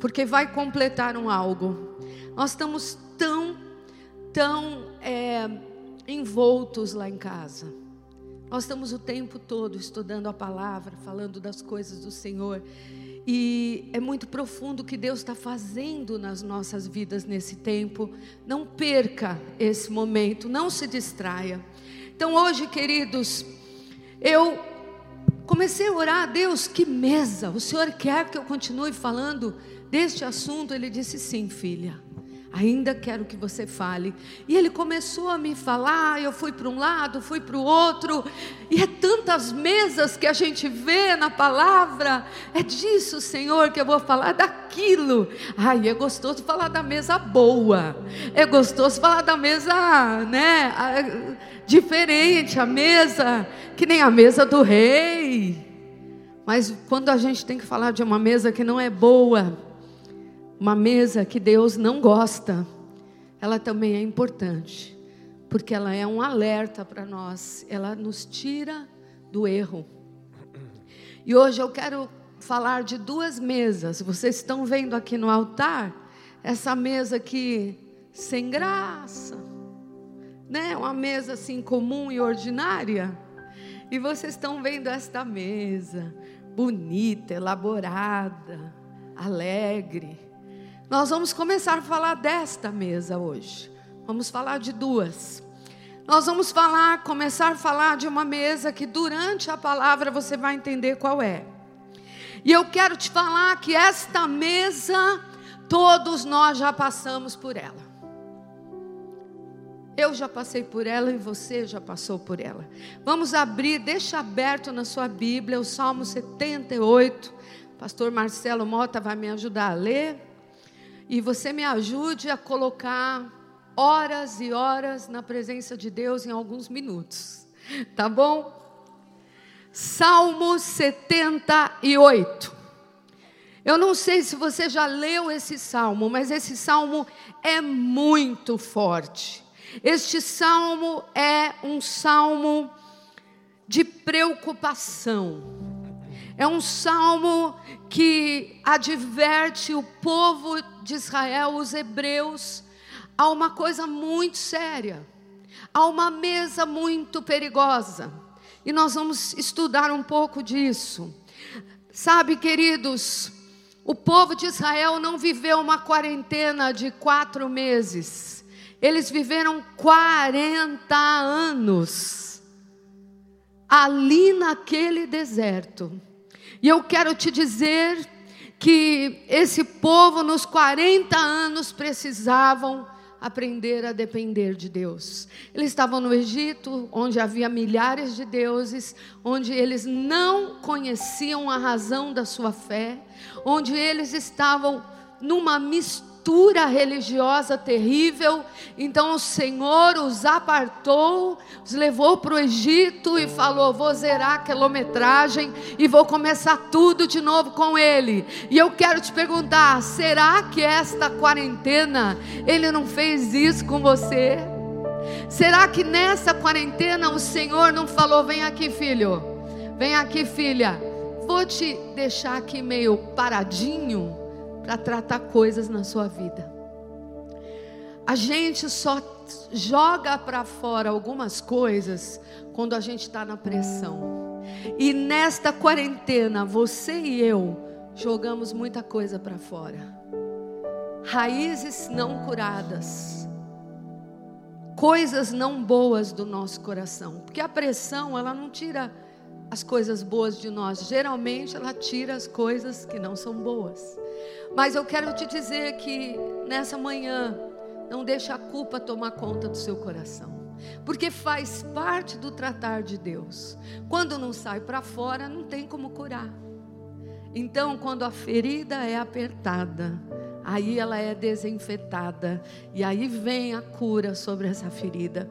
porque vai completar um algo. Nós estamos tão, tão é, envoltos lá em casa. Nós estamos o tempo todo estudando a palavra, falando das coisas do Senhor. E é muito profundo o que Deus está fazendo nas nossas vidas nesse tempo. Não perca esse momento, não se distraia. Então, hoje, queridos, eu comecei a orar a Deus, que mesa, o Senhor quer que eu continue falando deste assunto? Ele disse: sim, filha ainda quero que você fale. E ele começou a me falar, eu fui para um lado, fui para o outro, e é tantas mesas que a gente vê na palavra, é disso, Senhor, que eu vou falar, daquilo. Ai, é gostoso falar da mesa boa, é gostoso falar da mesa, né, diferente, a mesa, que nem a mesa do rei. Mas quando a gente tem que falar de uma mesa que não é boa, uma mesa que Deus não gosta, ela também é importante, porque ela é um alerta para nós, ela nos tira do erro. E hoje eu quero falar de duas mesas. Vocês estão vendo aqui no altar essa mesa aqui sem graça, né? Uma mesa assim comum e ordinária. E vocês estão vendo esta mesa bonita, elaborada, alegre nós vamos começar a falar desta mesa hoje. Vamos falar de duas. Nós vamos falar, começar a falar de uma mesa que durante a palavra você vai entender qual é. E eu quero te falar que esta mesa, todos nós já passamos por ela. Eu já passei por ela e você já passou por ela. Vamos abrir, deixa aberto na sua Bíblia o Salmo 78. Pastor Marcelo Mota vai me ajudar a ler e você me ajude a colocar horas e horas na presença de Deus em alguns minutos, tá bom? Salmo 78. Eu não sei se você já leu esse salmo, mas esse salmo é muito forte. Este salmo é um salmo de preocupação. É um salmo que adverte o povo de Israel, os hebreus, a uma coisa muito séria, a uma mesa muito perigosa. E nós vamos estudar um pouco disso. Sabe, queridos, o povo de Israel não viveu uma quarentena de quatro meses, eles viveram 40 anos ali naquele deserto. E eu quero te dizer que esse povo, nos 40 anos, precisavam aprender a depender de Deus. Eles estavam no Egito, onde havia milhares de deuses, onde eles não conheciam a razão da sua fé, onde eles estavam numa mistura cultura religiosa terrível. Então o Senhor os apartou, os levou para o Egito e falou: Vou zerar a quilometragem e vou começar tudo de novo com Ele. E eu quero te perguntar: será que esta quarentena Ele não fez isso com você? Será que nessa quarentena o Senhor não falou: Vem aqui, filho, vem aqui, filha, vou te deixar aqui meio paradinho? Para tratar coisas na sua vida. A gente só joga para fora algumas coisas quando a gente está na pressão. E nesta quarentena, você e eu jogamos muita coisa para fora. Raízes não curadas. Coisas não boas do nosso coração. Porque a pressão, ela não tira as coisas boas de nós. Geralmente ela tira as coisas que não são boas. Mas eu quero te dizer que nessa manhã, não deixe a culpa tomar conta do seu coração. Porque faz parte do tratar de Deus. Quando não sai para fora, não tem como curar. Então, quando a ferida é apertada, aí ela é desinfetada e aí vem a cura sobre essa ferida.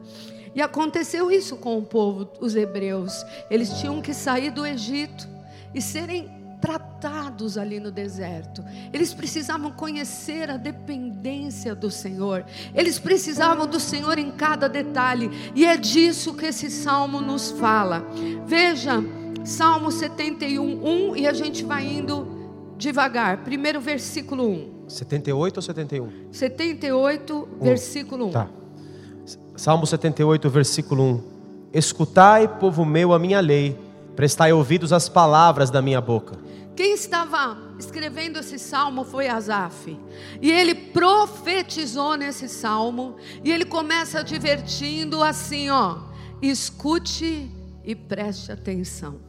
E aconteceu isso com o povo, os hebreus. Eles tinham que sair do Egito e serem tratados ali no deserto. Eles precisavam conhecer a dependência do Senhor. Eles precisavam do Senhor em cada detalhe. E é disso que esse salmo nos fala. Veja, Salmo 71, 1, e a gente vai indo devagar. Primeiro versículo 1. 78 ou 71? 78, versículo 1. Tá. Salmo 78, versículo 1. Escutai, povo meu, a minha lei, prestai ouvidos às palavras da minha boca. Quem estava escrevendo esse salmo foi Asaf. E ele profetizou nesse salmo. E ele começa divertindo assim: ó, escute e preste atenção.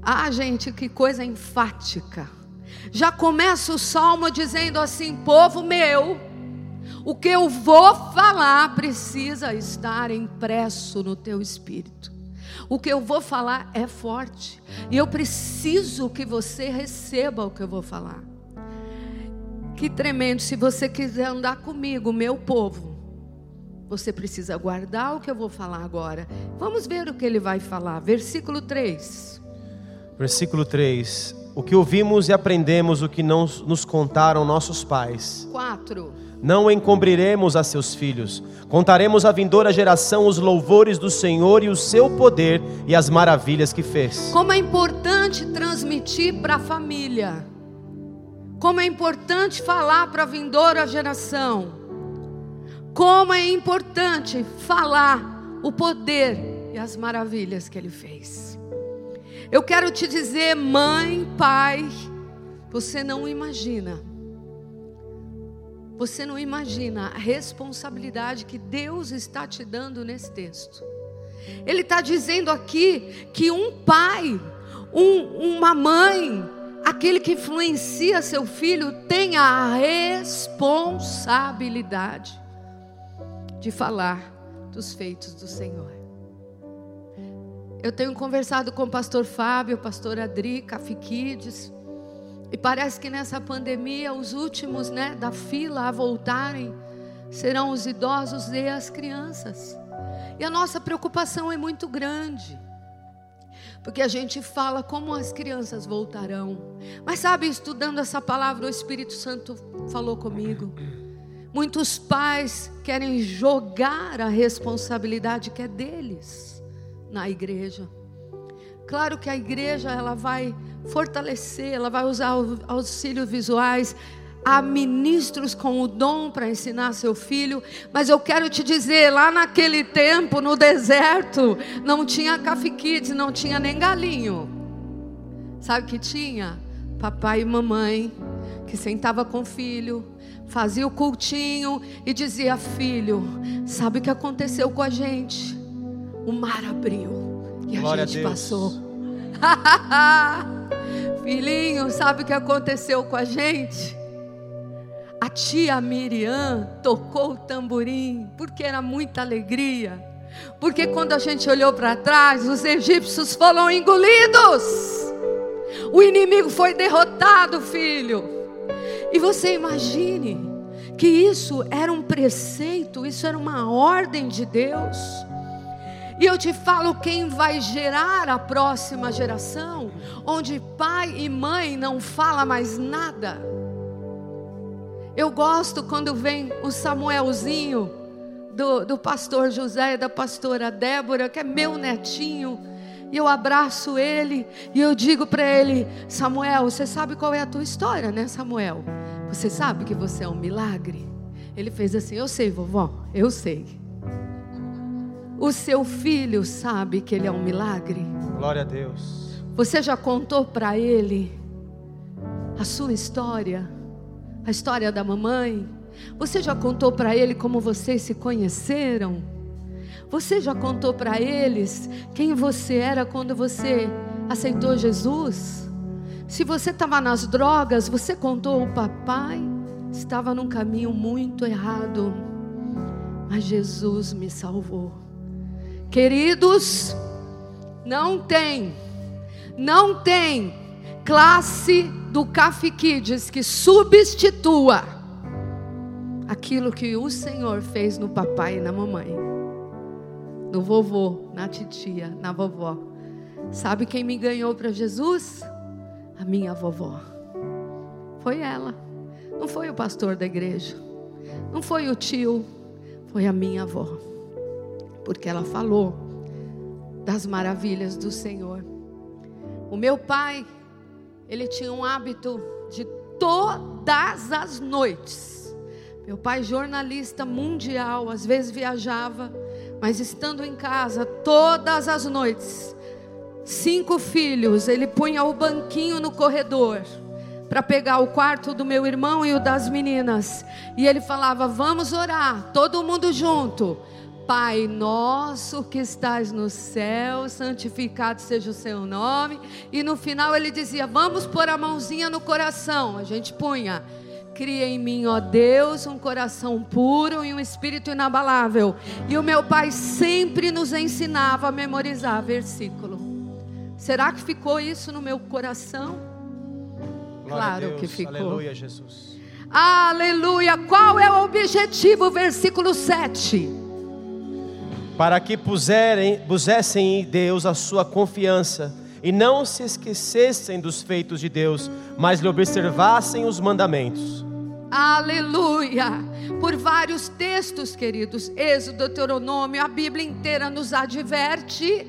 Ah, gente, que coisa enfática. Já começa o salmo dizendo assim: povo meu, o que eu vou falar precisa estar impresso no teu espírito. O que eu vou falar é forte. E eu preciso que você receba o que eu vou falar. Que tremendo. Se você quiser andar comigo, meu povo, você precisa guardar o que eu vou falar agora. Vamos ver o que ele vai falar. Versículo 3. Versículo 3. O que ouvimos e aprendemos, o que não nos contaram nossos pais. 4. Não encobriremos a seus filhos. Contaremos à vindoura geração os louvores do Senhor e o seu poder e as maravilhas que fez. Como é importante transmitir para a família. Como é importante falar para a vindoura geração. Como é importante falar o poder e as maravilhas que ele fez. Eu quero te dizer, mãe, pai, você não imagina você não imagina a responsabilidade que Deus está te dando nesse texto. Ele está dizendo aqui que um pai, um, uma mãe, aquele que influencia seu filho, tem a responsabilidade de falar dos feitos do Senhor. Eu tenho conversado com o pastor Fábio, pastor Adri, Cafiquides, e parece que nessa pandemia, os últimos né, da fila a voltarem serão os idosos e as crianças. E a nossa preocupação é muito grande. Porque a gente fala como as crianças voltarão. Mas sabe, estudando essa palavra, o Espírito Santo falou comigo. Muitos pais querem jogar a responsabilidade que é deles na igreja. Claro que a igreja ela vai fortalecer, ela vai usar auxílios visuais, há ministros com o dom para ensinar seu filho, mas eu quero te dizer, lá naquele tempo, no deserto, não tinha Café Kids, não tinha nem galinho. Sabe o que tinha? Papai e mamãe, que sentava com o filho, fazia o cultinho e dizia: Filho, sabe o que aconteceu com a gente? O mar abriu e a Glória gente a passou. Filhinho, sabe o que aconteceu com a gente? A tia Miriam tocou o tamborim porque era muita alegria. Porque quando a gente olhou para trás, os egípcios foram engolidos. O inimigo foi derrotado, filho. E você imagine que isso era um preceito, isso era uma ordem de Deus. E eu te falo quem vai gerar a próxima geração, onde pai e mãe não fala mais nada. Eu gosto quando vem o Samuelzinho do, do pastor José e da pastora Débora, que é meu netinho. E eu abraço ele e eu digo para ele: Samuel, você sabe qual é a tua história, né, Samuel? Você sabe que você é um milagre? Ele fez assim: Eu sei, vovó, eu sei. O seu filho sabe que ele é um milagre? Glória a Deus. Você já contou para ele a sua história? A história da mamãe? Você já contou para ele como vocês se conheceram? Você já contou para eles quem você era quando você aceitou Jesus? Se você estava nas drogas, você contou o papai estava num caminho muito errado, mas Jesus me salvou. Queridos, não tem, não tem classe do Café Kids que substitua aquilo que o Senhor fez no papai e na mamãe, no vovô, na titia, na vovó. Sabe quem me ganhou para Jesus? A minha vovó. Foi ela. Não foi o pastor da igreja. Não foi o tio. Foi a minha avó porque ela falou das maravilhas do Senhor. O meu pai, ele tinha um hábito de todas as noites. Meu pai, jornalista mundial, às vezes viajava, mas estando em casa todas as noites, cinco filhos, ele punha o banquinho no corredor para pegar o quarto do meu irmão e o das meninas. E ele falava: Vamos orar, todo mundo junto. Pai nosso que estás no céu, santificado seja o seu nome. E no final ele dizia: Vamos pôr a mãozinha no coração. A gente punha. Cria em mim, ó Deus, um coração puro e um espírito inabalável. E o meu pai sempre nos ensinava a memorizar versículo. Será que ficou isso no meu coração? Glória Claro que ficou. Aleluia, Jesus. Aleluia! Qual é o objetivo? Versículo 7. Para que puserem, pusessem em Deus a sua confiança e não se esquecessem dos feitos de Deus, mas lhe observassem os mandamentos. Aleluia! Por vários textos, queridos, Êxodo, Deuteronômio, a Bíblia inteira nos adverte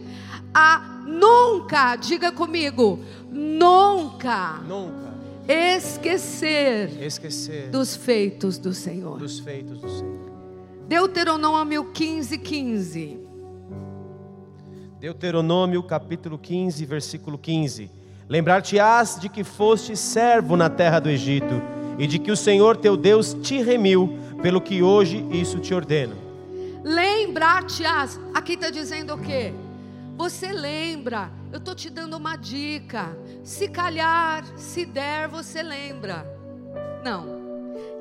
a nunca, diga comigo, nunca Nunca esquecer esquecer dos feitos do Senhor. dos feitos do Senhor. Deuteronômio 15, 15. Deuteronômio capítulo 15, versículo 15. Lembrar-te-ás de que foste servo na terra do Egito, e de que o Senhor teu Deus te remiu, pelo que hoje isso te ordeno. Lembrar-te-ás. Aqui está dizendo o quê? Você lembra. Eu estou te dando uma dica. Se calhar, se der, você lembra. Não.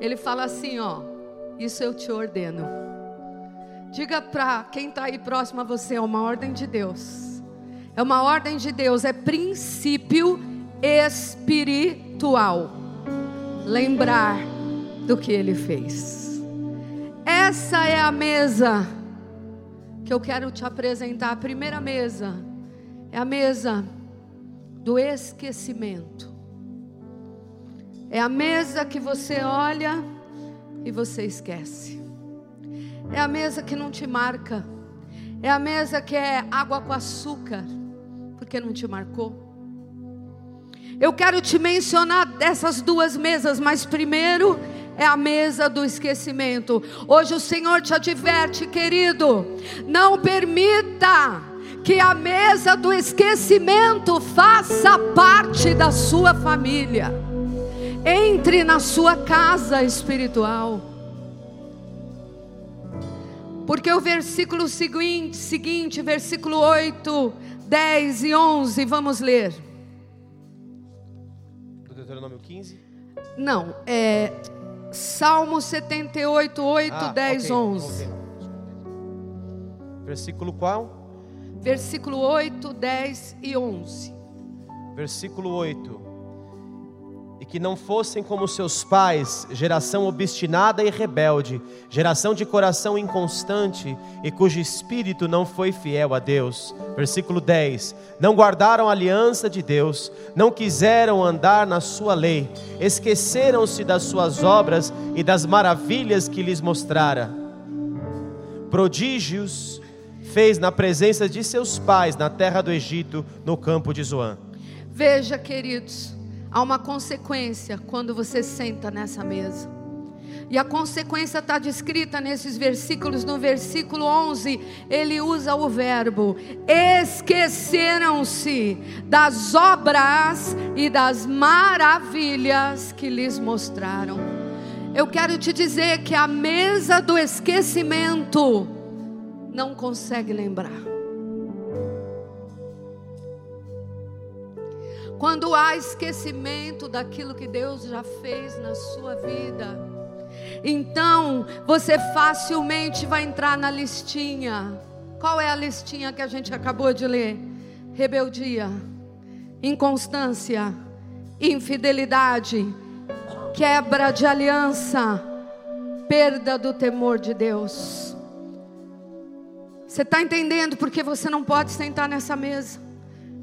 Ele fala assim, ó. Isso eu te ordeno. Diga para quem está aí próximo a você, é uma ordem de Deus. É uma ordem de Deus, é princípio espiritual. Lembrar do que ele fez. Essa é a mesa que eu quero te apresentar. A primeira mesa é a mesa do esquecimento. É a mesa que você olha e você esquece. É a mesa que não te marca. É a mesa que é água com açúcar, porque não te marcou. Eu quero te mencionar dessas duas mesas, mas primeiro é a mesa do esquecimento. Hoje o Senhor te adverte, querido, não permita que a mesa do esquecimento faça parte da sua família. Entre na sua casa espiritual. Porque o versículo seguinte, seguinte, versículo 8, 10 e 11, vamos ler. Do Deuteronômio 15? Não, é Salmo 78, 8, Ah, 10, ok, 11. ok. Versículo qual? Versículo 8, 10 e 11. Versículo 8. E que não fossem como seus pais, geração obstinada e rebelde, geração de coração inconstante e cujo espírito não foi fiel a Deus. Versículo 10. Não guardaram a aliança de Deus, não quiseram andar na sua lei, esqueceram-se das suas obras e das maravilhas que lhes mostrara. Prodígios fez na presença de seus pais na terra do Egito, no campo de Zoan. Veja, queridos, há uma consequência quando você senta nessa mesa. E a consequência está descrita nesses versículos. No versículo 11, ele usa o verbo: esqueceram-se das obras e das maravilhas que lhes mostraram. Eu quero te dizer que a mesa do esquecimento não consegue lembrar. Quando há esquecimento daquilo que Deus já fez na sua vida, então você facilmente vai entrar na listinha. Qual é a listinha que a gente acabou de ler? Rebeldia, inconstância, infidelidade, quebra de aliança, perda do temor de Deus. Você está entendendo porque você não pode sentar nessa mesa?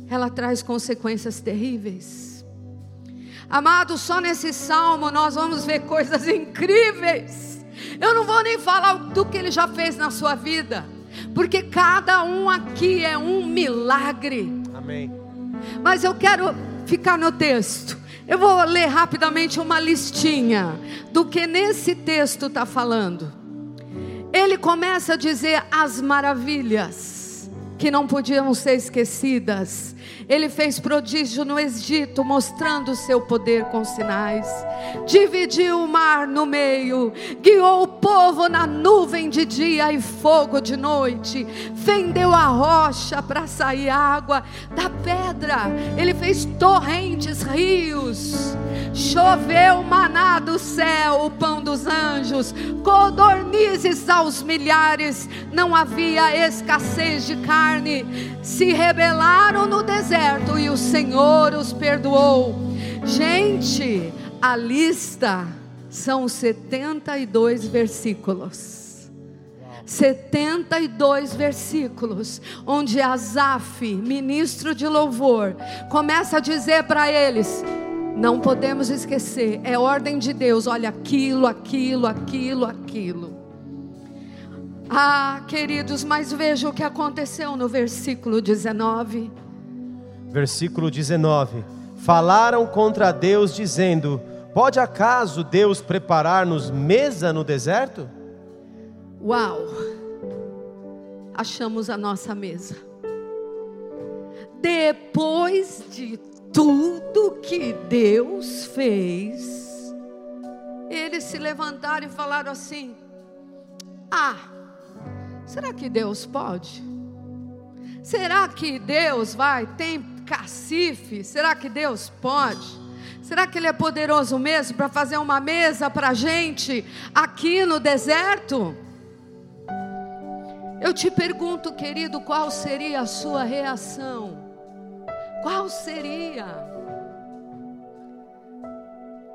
Ela traz consequências terríveis. Amado, só nesse salmo nós vamos ver coisas incríveis. Eu não vou nem falar do que ele já fez na sua vida, porque cada um aqui é um milagre. Amém. Mas eu quero ficar no texto. Eu vou ler rapidamente uma listinha do que nesse texto está falando. Ele começa a dizer as maravilhas que não podiam ser esquecidas ele fez prodígio no Egito, mostrando o seu poder com sinais. Dividiu o mar no meio, guiou o povo na nuvem de dia e fogo de noite. Fendeu a rocha para sair água da pedra. Ele fez torrentes, rios. Choveu maná do céu, o pão dos anjos, codornizes aos milhares. Não havia escassez de carne. Se rebelaram no deserto deserto e o Senhor os perdoou. Gente, a lista são 72 versículos. 72 versículos, onde Asaf, ministro de louvor, começa a dizer para eles: não podemos esquecer, é ordem de Deus, olha aquilo, aquilo, aquilo, aquilo. Ah, queridos, mas veja o que aconteceu no versículo 19 versículo 19: Falaram contra Deus, dizendo: Pode acaso Deus preparar-nos mesa no deserto? Uau! Achamos a nossa mesa. Depois de tudo que Deus fez, eles se levantaram e falaram assim: Ah, será que Deus pode? Será que Deus vai? Tem cacife? Será que Deus pode? Será que Ele é poderoso mesmo para fazer uma mesa para a gente aqui no deserto? Eu te pergunto, querido, qual seria a sua reação? Qual seria?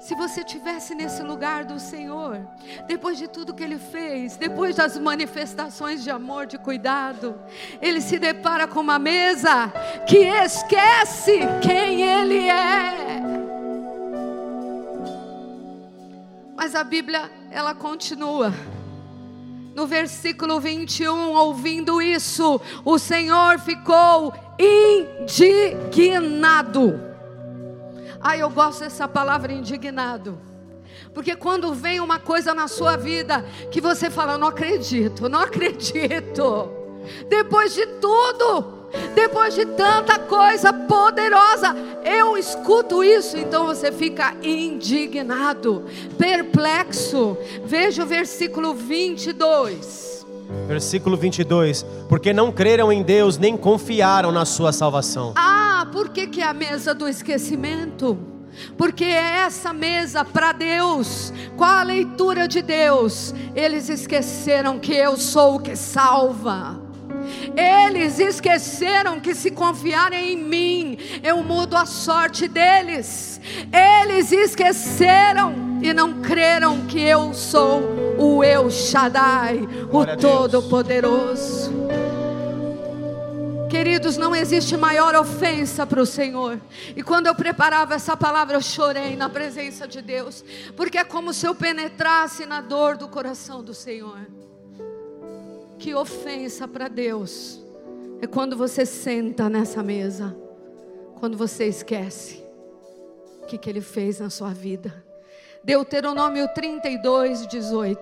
Se você tivesse nesse lugar do Senhor, depois de tudo que Ele fez, depois das manifestações de amor, de cuidado, Ele se depara com uma mesa que esquece quem Ele é. Mas a Bíblia, ela continua. No versículo 21, ouvindo isso, o Senhor ficou indignado ah, eu gosto dessa palavra indignado. Porque quando vem uma coisa na sua vida que você fala, não acredito, não acredito. Depois de tudo, depois de tanta coisa poderosa, eu escuto isso, então você fica indignado, perplexo. Veja o versículo 22. Versículo 22: Porque não creram em Deus, nem confiaram na sua salvação. Ah, por que, que é a mesa do esquecimento? Porque é essa mesa para Deus, com a leitura de Deus, eles esqueceram que eu sou o que salva. Eles esqueceram que se confiarem em mim, eu mudo a sorte deles. Eles esqueceram e não creram que eu sou o Eu Shaddai, o Todo-Poderoso. Queridos, não existe maior ofensa para o Senhor. E quando eu preparava essa palavra, eu chorei na presença de Deus, porque é como se eu penetrasse na dor do coração do Senhor. Que ofensa para Deus é quando você senta nessa mesa, quando você esquece o que, que Ele fez na sua vida. Deuteronômio 32, 18.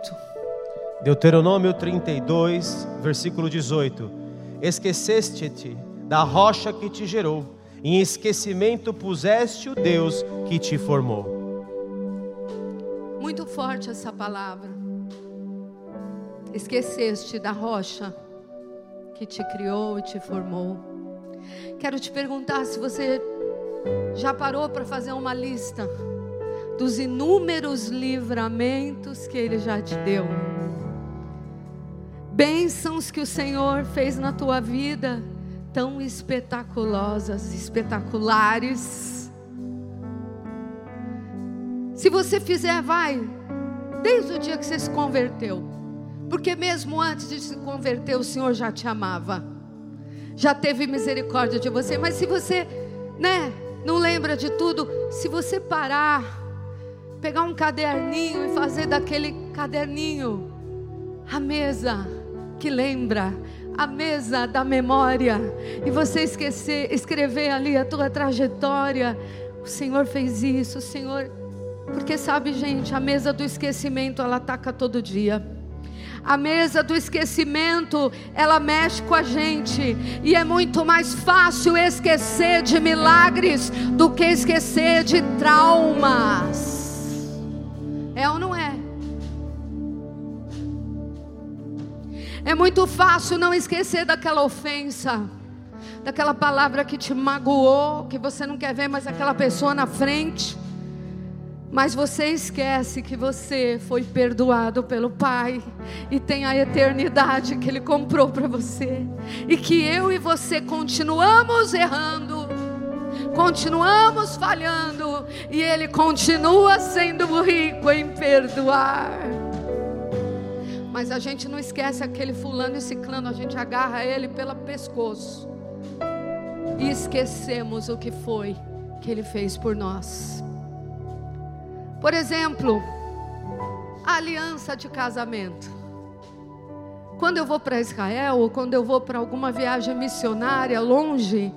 Deuteronômio 32, versículo 18 esqueceste-te da rocha que te gerou, em esquecimento puseste o Deus que te formou. Muito forte essa palavra. Esqueceste da rocha que te criou e te formou. Quero te perguntar se você já parou para fazer uma lista dos inúmeros livramentos que Ele já te deu bênçãos que o Senhor fez na tua vida, tão espetaculosas, espetaculares. Se você fizer, vai, desde o dia que você se converteu, porque mesmo antes de se converter, o Senhor já te amava, já teve misericórdia de você. Mas se você, né, não lembra de tudo, se você parar, pegar um caderninho e fazer daquele caderninho a mesa que lembra a mesa da memória e você esquecer, escrever ali a tua trajetória. O Senhor fez isso, o Senhor. Porque sabe, gente, a mesa do esquecimento ela ataca todo dia. A mesa do esquecimento, ela mexe com a gente. E é muito mais fácil esquecer de milagres do que esquecer de traumas. É ou não é? É muito fácil não esquecer daquela ofensa, daquela palavra que te magoou, que você não quer ver mais aquela pessoa na frente. Mas você esquece que você foi perdoado pelo Pai e tem a eternidade que Ele comprou para você, e que eu e você continuamos errando, continuamos falhando, e Ele continua sendo rico em perdoar. Mas a gente não esquece aquele fulano e ciclano, a gente agarra ele pelo pescoço e esquecemos o que foi que ele fez por nós. Por exemplo, a aliança de casamento. Quando eu vou para Israel, ou quando eu vou para alguma viagem missionária longe,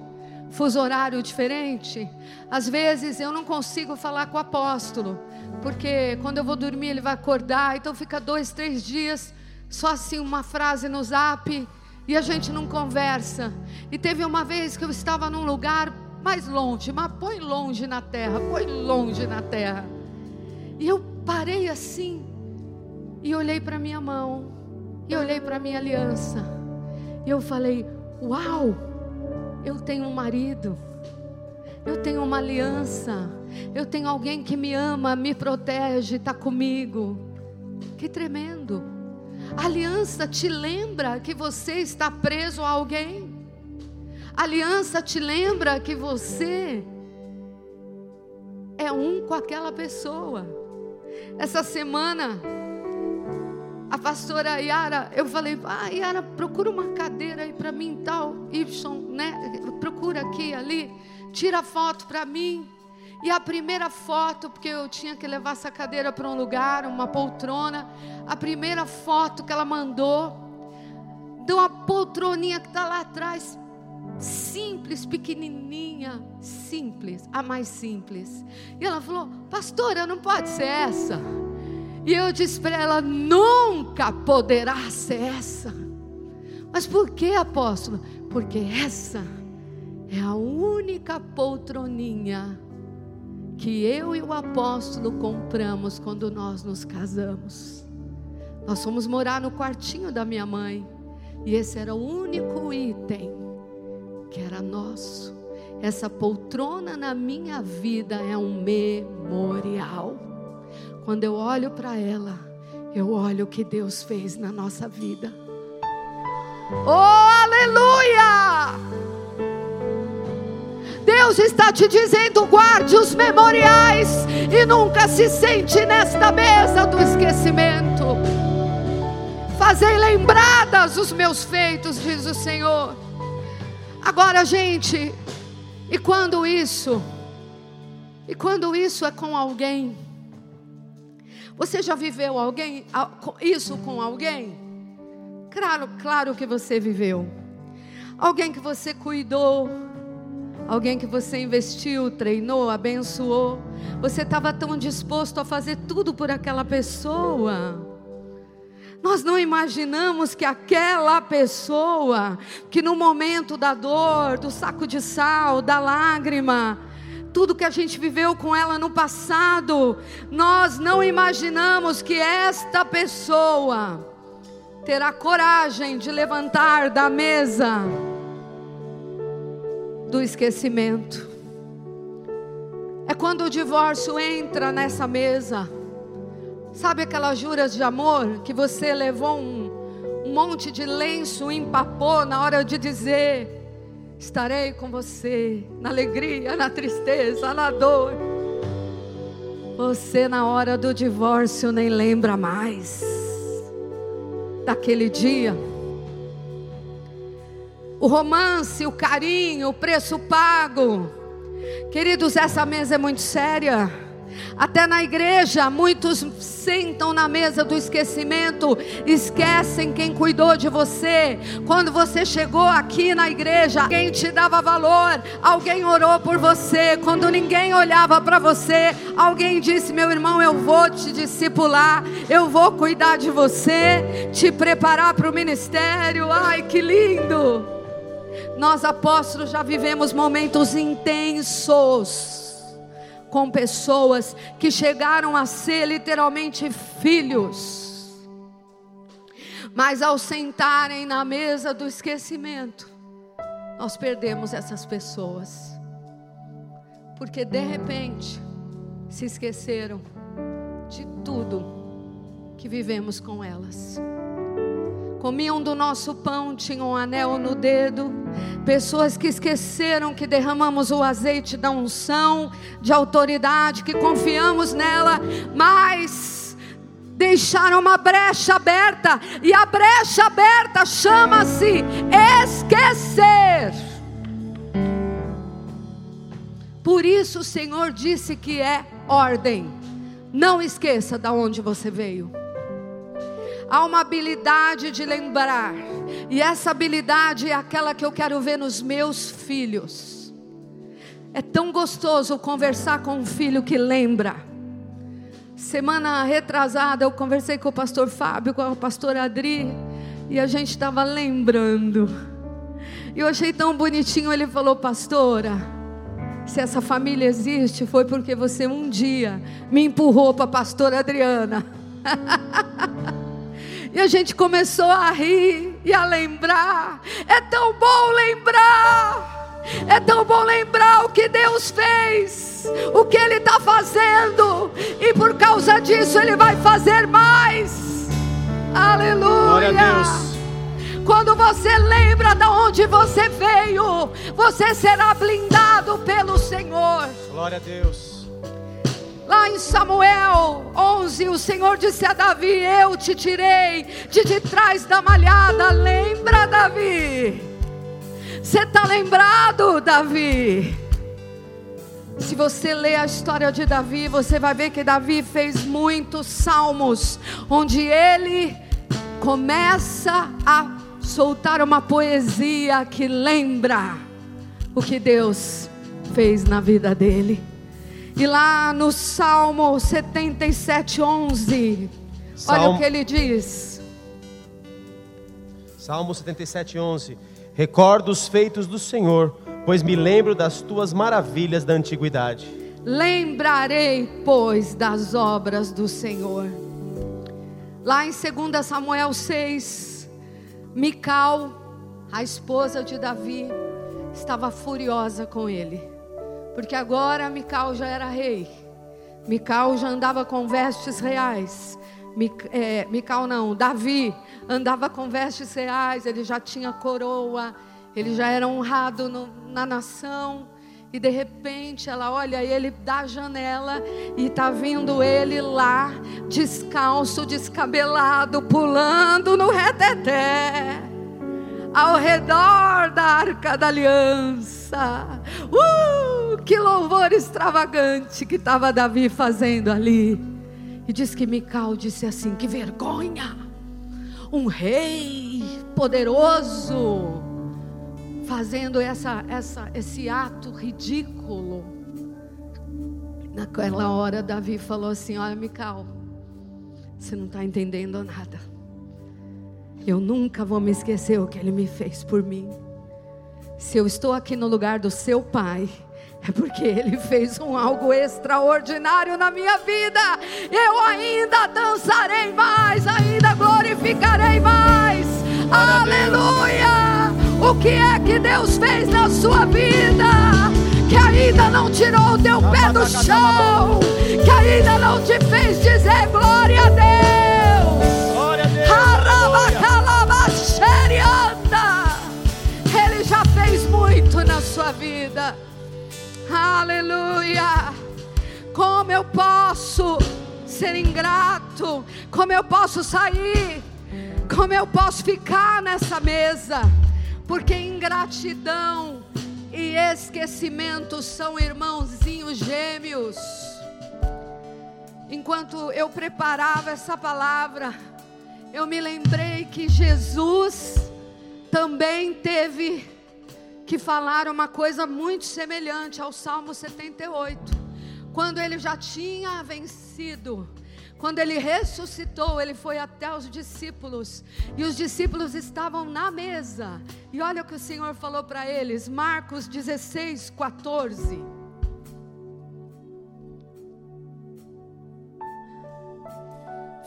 fuso horário diferente, às vezes eu não consigo falar com o apóstolo, porque quando eu vou dormir ele vai acordar, então fica dois, três dias, só assim uma frase no zap, e a gente não conversa. E teve uma vez que eu estava num lugar mais longe, mas põe longe na terra, põe longe na terra. E eu parei assim e olhei para minha mão e olhei para minha aliança. E eu falei: "Uau! Eu tenho um marido. Eu tenho uma aliança. Eu tenho alguém que me ama, me protege, está comigo. Que tremendo. A aliança te lembra que você está preso a alguém. A aliança te lembra que você é um com aquela pessoa. Essa semana, a pastora Yara, eu falei, ah, Yara, procura uma cadeira aí para mim, tal, Y, né? Procura aqui, ali, tira foto para mim. E a primeira foto, porque eu tinha que levar essa cadeira para um lugar, uma poltrona, a primeira foto que ela mandou, de uma poltroninha que está lá atrás, simples, pequenininha, simples, a mais simples. E ela falou: Pastora, não pode ser essa. E eu disse para ela: Nunca poderá ser essa. Mas por que, apóstolo? Porque essa é a única poltroninha que eu e o apóstolo compramos quando nós nos casamos. Nós fomos morar no quartinho da minha mãe. E esse era o único item que era nosso. Essa poltrona na minha vida é um memorial. Quando eu olho para ela, eu olho o que Deus fez na nossa vida. Oh, aleluia! Deus está te dizendo: guarde os memoriais e nunca se sente nesta mesa do esquecimento. Fazei lembradas os meus feitos, diz o Senhor. Agora, gente, e quando isso? E quando isso é com alguém? Você já viveu alguém isso com alguém? Claro, claro que você viveu. Alguém que você cuidou, alguém que você investiu, treinou, abençoou. Você estava tão disposto a fazer tudo por aquela pessoa. Nós não imaginamos que aquela pessoa, que no momento da dor, do saco de sal, da lágrima, tudo que a gente viveu com ela no passado, nós não imaginamos que esta pessoa terá coragem de levantar da mesa do esquecimento. É quando o divórcio entra nessa mesa. Sabe aquelas juras de amor que você levou um, um monte de lenço, empapou na hora de dizer: Estarei com você na alegria, na tristeza, na dor. Você, na hora do divórcio, nem lembra mais daquele dia. O romance, o carinho, o preço pago. Queridos, essa mesa é muito séria. Até na igreja, muitos sentam na mesa do esquecimento, esquecem quem cuidou de você. Quando você chegou aqui na igreja, alguém te dava valor, alguém orou por você. Quando ninguém olhava para você, alguém disse: Meu irmão, eu vou te discipular, eu vou cuidar de você, te preparar para o ministério. Ai, que lindo! Nós apóstolos já vivemos momentos intensos com pessoas que chegaram a ser literalmente filhos. Mas ao sentarem na mesa do esquecimento, nós perdemos essas pessoas. Porque de repente se esqueceram de tudo que vivemos com elas comiam do nosso pão, tinham um anel no dedo, pessoas que esqueceram que derramamos o azeite da unção, de autoridade, que confiamos nela, mas deixaram uma brecha aberta, e a brecha aberta chama-se esquecer. Por isso o Senhor disse que é ordem. Não esqueça de onde você veio há uma habilidade de lembrar, e essa habilidade é aquela que eu quero ver nos meus filhos. É tão gostoso conversar com um filho que lembra. Semana retrasada eu conversei com o pastor Fábio, com a pastora Adri, e a gente estava lembrando. E eu achei tão bonitinho, ele falou, pastora, se essa família existe, foi porque você um dia me empurrou para a pastora Adriana. E a gente começou a rir e a lembrar. É tão bom lembrar. É tão bom lembrar o que Deus fez, o que Ele está fazendo, e por causa disso Ele vai fazer mais. Aleluia. Glória a Deus. Quando você lembra de onde você veio, você será blindado pelo Senhor. Glória a Deus. Lá em Samuel 11, o Senhor disse a Davi: Eu te tirei de de trás da malhada. Lembra, Davi? Você está lembrado, Davi? Se você ler a história de Davi, você vai ver que Davi fez muitos salmos, onde ele começa a soltar uma poesia que lembra o que Deus fez na vida dele. E lá no Salmo 77, 11, Salmo, olha o que ele diz. Salmo 77, 11. Recordo os feitos do Senhor, pois me lembro das tuas maravilhas da antiguidade. Lembrarei, pois, das obras do Senhor. Lá em 2 Samuel 6, Mical, a esposa de Davi, estava furiosa com ele porque agora Mical já era rei. Mical já andava com vestes reais. É, Mical não, Davi andava com vestes reais, ele já tinha coroa, ele já era honrado no, na nação. E de repente ela olha ele da janela e está vindo ele lá, descalço, descabelado, pulando no reteté ao redor da arca da aliança. Uh, que louvor extravagante que estava Davi fazendo ali. E diz que Mical disse assim: que vergonha! Um rei poderoso fazendo essa, essa, esse ato ridículo. Naquela hora, Davi falou assim: Olha, Mical, você não está entendendo nada. Eu nunca vou me esquecer o que Ele me fez por mim. Se eu estou aqui no lugar do seu pai, é porque Ele fez um algo extraordinário na minha vida. Eu ainda dançarei mais, ainda glorificarei mais. Aleluia! O que é que Deus fez na sua vida? Que ainda não tirou o teu pé do chão, que ainda não te fez dizer glória a Deus. Sua vida. Aleluia. Como eu posso ser ingrato? Como eu posso sair? Como eu posso ficar nessa mesa? Porque ingratidão e esquecimento são irmãozinhos gêmeos. enquanto eu preparava essa palavra, eu me lembrei que Jesus também teve que falar uma coisa muito semelhante ao Salmo 78, quando ele já tinha vencido. Quando ele ressuscitou, ele foi até os discípulos, e os discípulos estavam na mesa. E olha o que o Senhor falou para eles, Marcos 16, 14.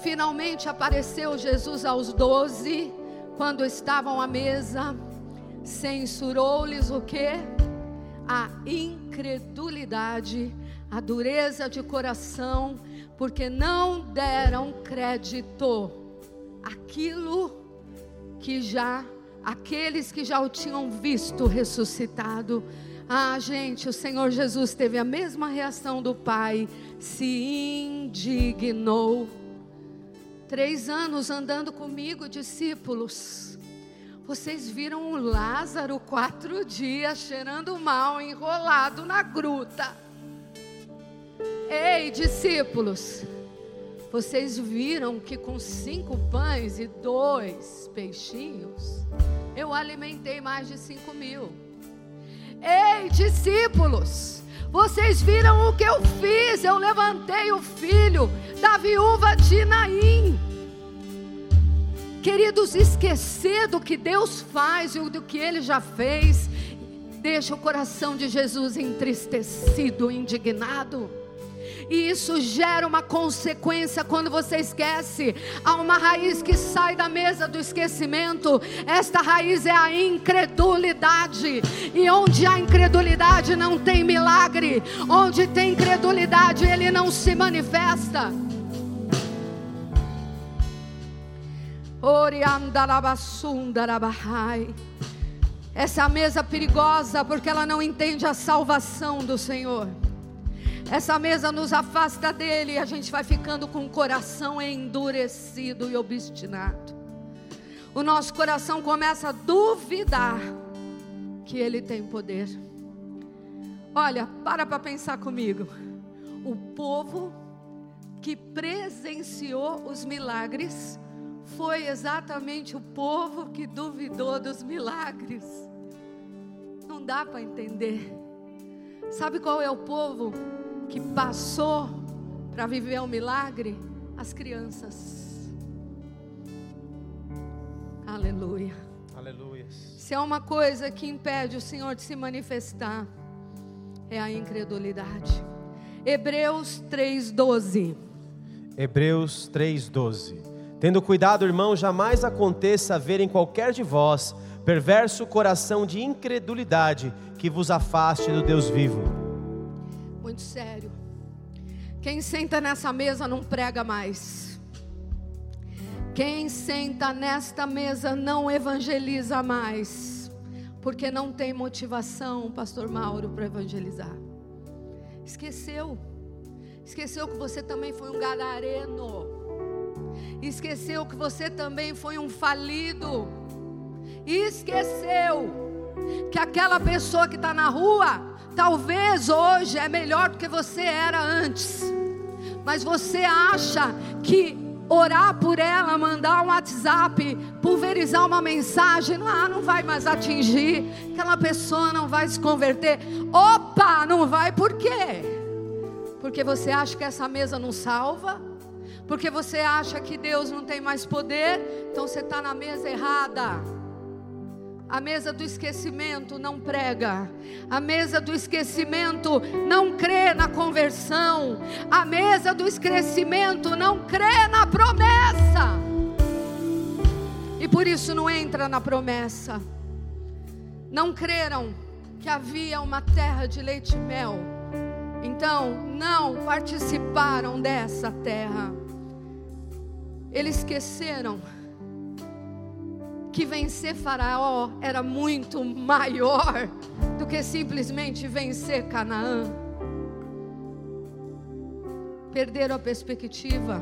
Finalmente apareceu Jesus aos doze, quando estavam à mesa, censurou-lhes o que? A incredulidade, a dureza de coração, porque não deram crédito aquilo que já aqueles que já o tinham visto ressuscitado. Ah, gente, o Senhor Jesus teve a mesma reação do Pai, se indignou Três anos andando comigo, discípulos. Vocês viram o Lázaro quatro dias cheirando mal, enrolado na gruta. Ei, discípulos, vocês viram que com cinco pães e dois peixinhos, eu alimentei mais de cinco mil. Ei, discípulos, vocês viram o que eu fiz? Eu levantei o filho da viúva de Naim. Queridos, esquecer do que Deus faz e do que Ele já fez, deixa o coração de Jesus entristecido, indignado. E isso gera uma consequência quando você esquece. Há uma raiz que sai da mesa do esquecimento. Esta raiz é a incredulidade. E onde há incredulidade não tem milagre. Onde tem incredulidade, ele não se manifesta. Essa é mesa perigosa porque ela não entende a salvação do Senhor. Essa mesa nos afasta dele e a gente vai ficando com o coração endurecido e obstinado. O nosso coração começa a duvidar que ele tem poder. Olha, para para pensar comigo. O povo que presenciou os milagres foi exatamente o povo que duvidou dos milagres. Não dá para entender. Sabe qual é o povo que passou para viver um milagre? As crianças. Aleluia. Aleluia. Se é uma coisa que impede o Senhor de se manifestar, é a incredulidade. Hebreus 3:12. Hebreus 3:12. Tendo cuidado, irmão, jamais aconteça haver em qualquer de vós perverso coração de incredulidade que vos afaste do Deus vivo. Muito sério. Quem senta nessa mesa não prega mais. Quem senta nesta mesa não evangeliza mais. Porque não tem motivação, Pastor Mauro, para evangelizar. Esqueceu. Esqueceu que você também foi um gadareno Esqueceu que você também foi um falido. Esqueceu que aquela pessoa que está na rua, talvez hoje é melhor do que você era antes. Mas você acha que orar por ela, mandar um WhatsApp, pulverizar uma mensagem, ah, não vai mais atingir, aquela pessoa não vai se converter. Opa, não vai por quê? Porque você acha que essa mesa não salva? Porque você acha que Deus não tem mais poder, então você está na mesa errada. A mesa do esquecimento não prega. A mesa do esquecimento não crê na conversão. A mesa do esquecimento não crê na promessa. E por isso não entra na promessa. Não creram que havia uma terra de leite e mel. Então não participaram dessa terra. Eles esqueceram que vencer Faraó era muito maior do que simplesmente vencer Canaã. Perderam a perspectiva.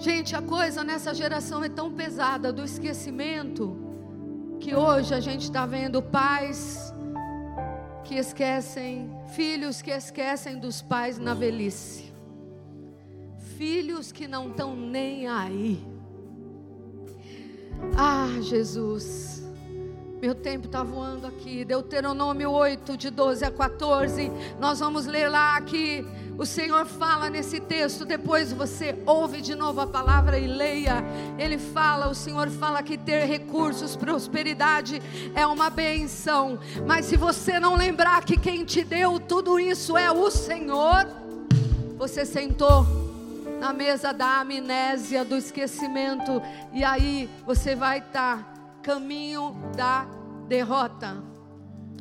Gente, a coisa nessa geração é tão pesada do esquecimento que hoje a gente está vendo pais que esquecem, filhos que esquecem dos pais na velhice. Filhos que não estão nem aí. Ah, Jesus. Meu tempo está voando aqui. Deuteronômio 8, de 12 a 14. Nós vamos ler lá que o Senhor fala nesse texto. Depois você ouve de novo a palavra e leia. Ele fala, o Senhor fala que ter recursos, prosperidade é uma benção. Mas se você não lembrar que quem te deu tudo isso é o Senhor, você sentou na mesa da amnésia, do esquecimento, e aí você vai estar tá caminho da derrota.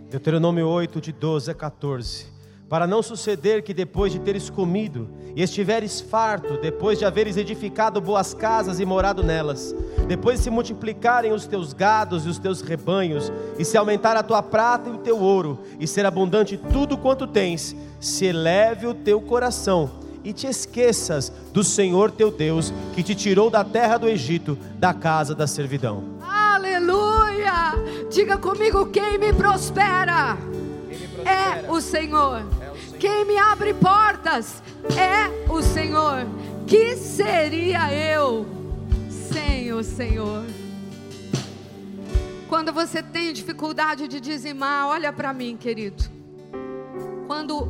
Deuteronômio 8, de 12 a 14. Para não suceder que depois de teres comido e estiveres farto, depois de haveres edificado boas casas e morado nelas, depois de se multiplicarem os teus gados e os teus rebanhos, e se aumentar a tua prata e o teu ouro, e ser abundante tudo quanto tens, se eleve o teu coração e te esqueças do Senhor teu Deus, que te tirou da terra do Egito, da casa da servidão. Aleluia! Diga comigo: quem me prospera, quem me prospera é, o Senhor. é o Senhor. Quem me abre portas é o Senhor. Que seria eu sem o Senhor? Quando você tem dificuldade de dizimar, olha para mim, querido. Quando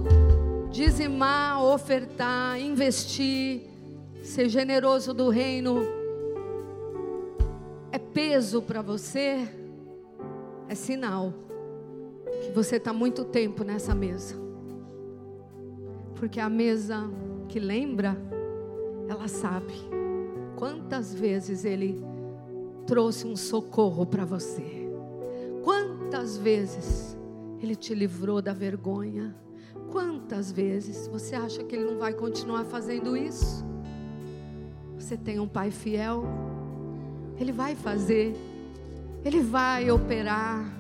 dizimar, ofertar, investir, ser generoso do reino, é peso para você, é sinal que você está muito tempo nessa mesa. Porque a mesa que lembra, ela sabe quantas vezes ele trouxe um socorro para você. Quantas vezes ele te livrou da vergonha Quantas vezes você acha que ele não vai continuar fazendo isso? Você tem um pai fiel, ele vai fazer, ele vai operar,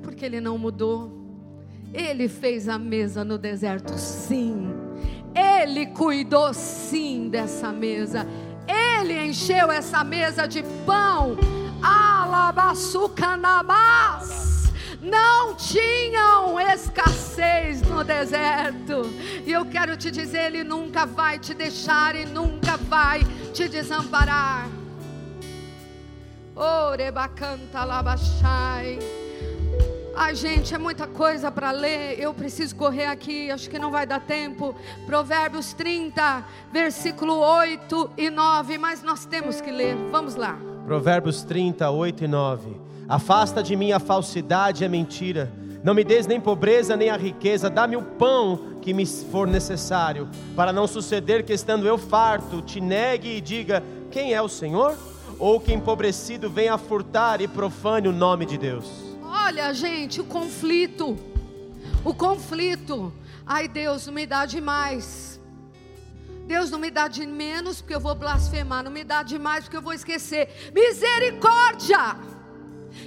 porque ele não mudou. Ele fez a mesa no deserto, sim. Ele cuidou, sim, dessa mesa. Ele encheu essa mesa de pão. Alabaçucanabás não tinham escassez no deserto. E eu quero te dizer, Ele nunca vai te deixar e nunca vai te desamparar. Orebacanta labachai. Ai, gente, é muita coisa para ler. Eu preciso correr aqui, acho que não vai dar tempo. Provérbios 30, versículo 8 e 9. Mas nós temos que ler. Vamos lá. Provérbios 30, 8 e 9. Afasta de mim a falsidade e a mentira. Não me des nem pobreza nem a riqueza, dá-me o pão que me for necessário, para não suceder que estando eu farto, te negue e diga: Quem é o Senhor? Ou que empobrecido venha furtar e profane o nome de Deus. Olha, gente, o conflito. O conflito. Ai, Deus, não me dá demais. Deus não me dá de menos porque eu vou blasfemar, não me dá demais porque eu vou esquecer. Misericórdia!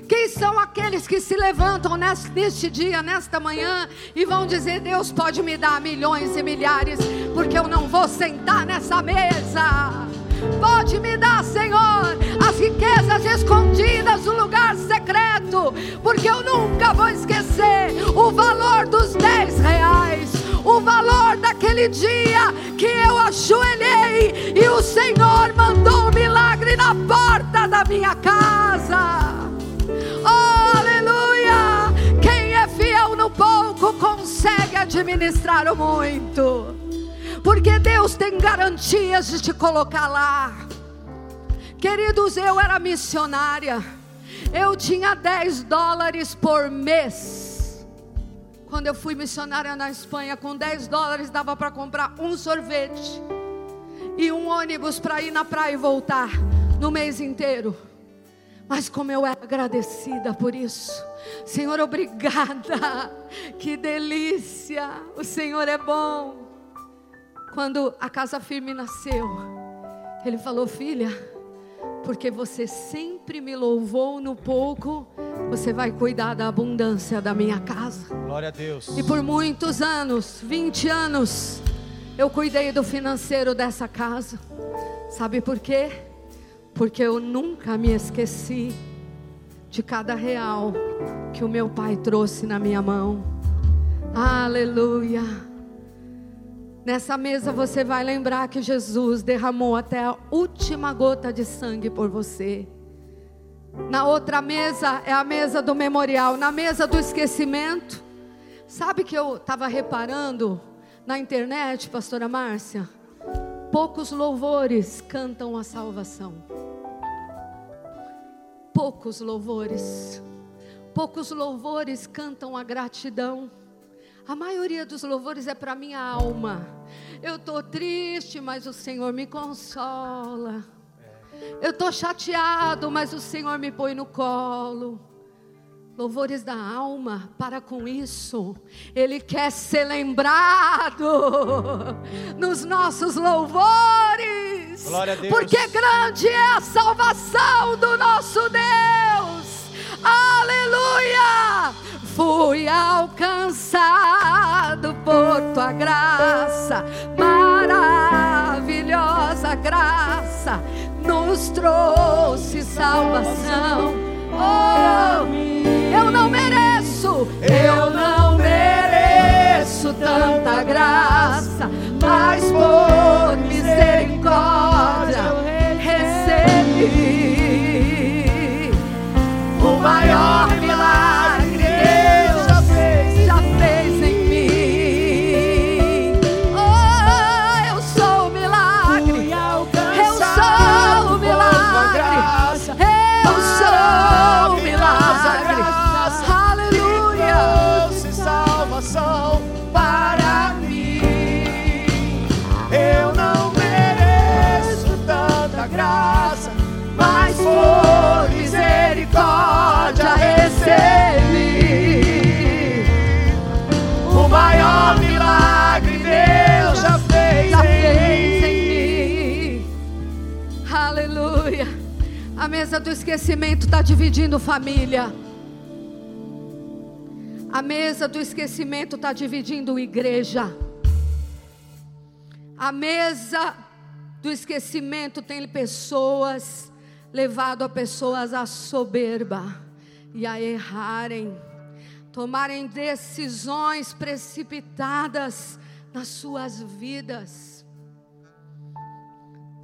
Quem são aqueles que se levantam neste dia, nesta manhã, e vão dizer: Deus pode me dar milhões e milhares, porque eu não vou sentar nessa mesa. Pode me dar, Senhor, as riquezas escondidas no lugar secreto, porque eu nunca vou esquecer o valor dos 10 reais, o valor daquele dia que eu ajoelhei e o Senhor mandou um milagre na porta da minha casa. Pouco consegue administrar o muito. Porque Deus tem garantias de te colocar lá. Queridos, eu era missionária. Eu tinha 10 dólares por mês. Quando eu fui missionária na Espanha, com 10 dólares dava para comprar um sorvete e um ônibus para ir na praia e voltar no mês inteiro. Mas como eu era agradecida por isso. Senhor, obrigada. Que delícia. O Senhor é bom. Quando a casa firme nasceu, ele falou: "Filha, porque você sempre me louvou no pouco, você vai cuidar da abundância da minha casa. Glória a Deus. E por muitos anos, 20 anos, eu cuidei do financeiro dessa casa. Sabe por quê? Porque eu nunca me esqueci de cada real que o meu pai trouxe na minha mão. Aleluia. Nessa mesa você vai lembrar que Jesus derramou até a última gota de sangue por você. Na outra mesa é a mesa do memorial, na mesa do esquecimento. Sabe que eu estava reparando na internet, pastora Márcia? Poucos louvores cantam a salvação. Poucos louvores. Poucos louvores cantam a gratidão. A maioria dos louvores é para minha alma. Eu estou triste, mas o Senhor me consola. Eu estou chateado, mas o Senhor me põe no colo. Louvores da alma, para com isso. Ele quer ser lembrado nos nossos louvores. Glória a Deus. Porque grande é a salvação do nosso Deus. Aleluia! Fui alcançado por tua graça, maravilhosa graça, nos trouxe salvação. Oh, mas por do esquecimento está dividindo família. A mesa do esquecimento está dividindo igreja. A mesa do esquecimento tem pessoas levado a pessoas à soberba e a errarem, tomarem decisões precipitadas nas suas vidas.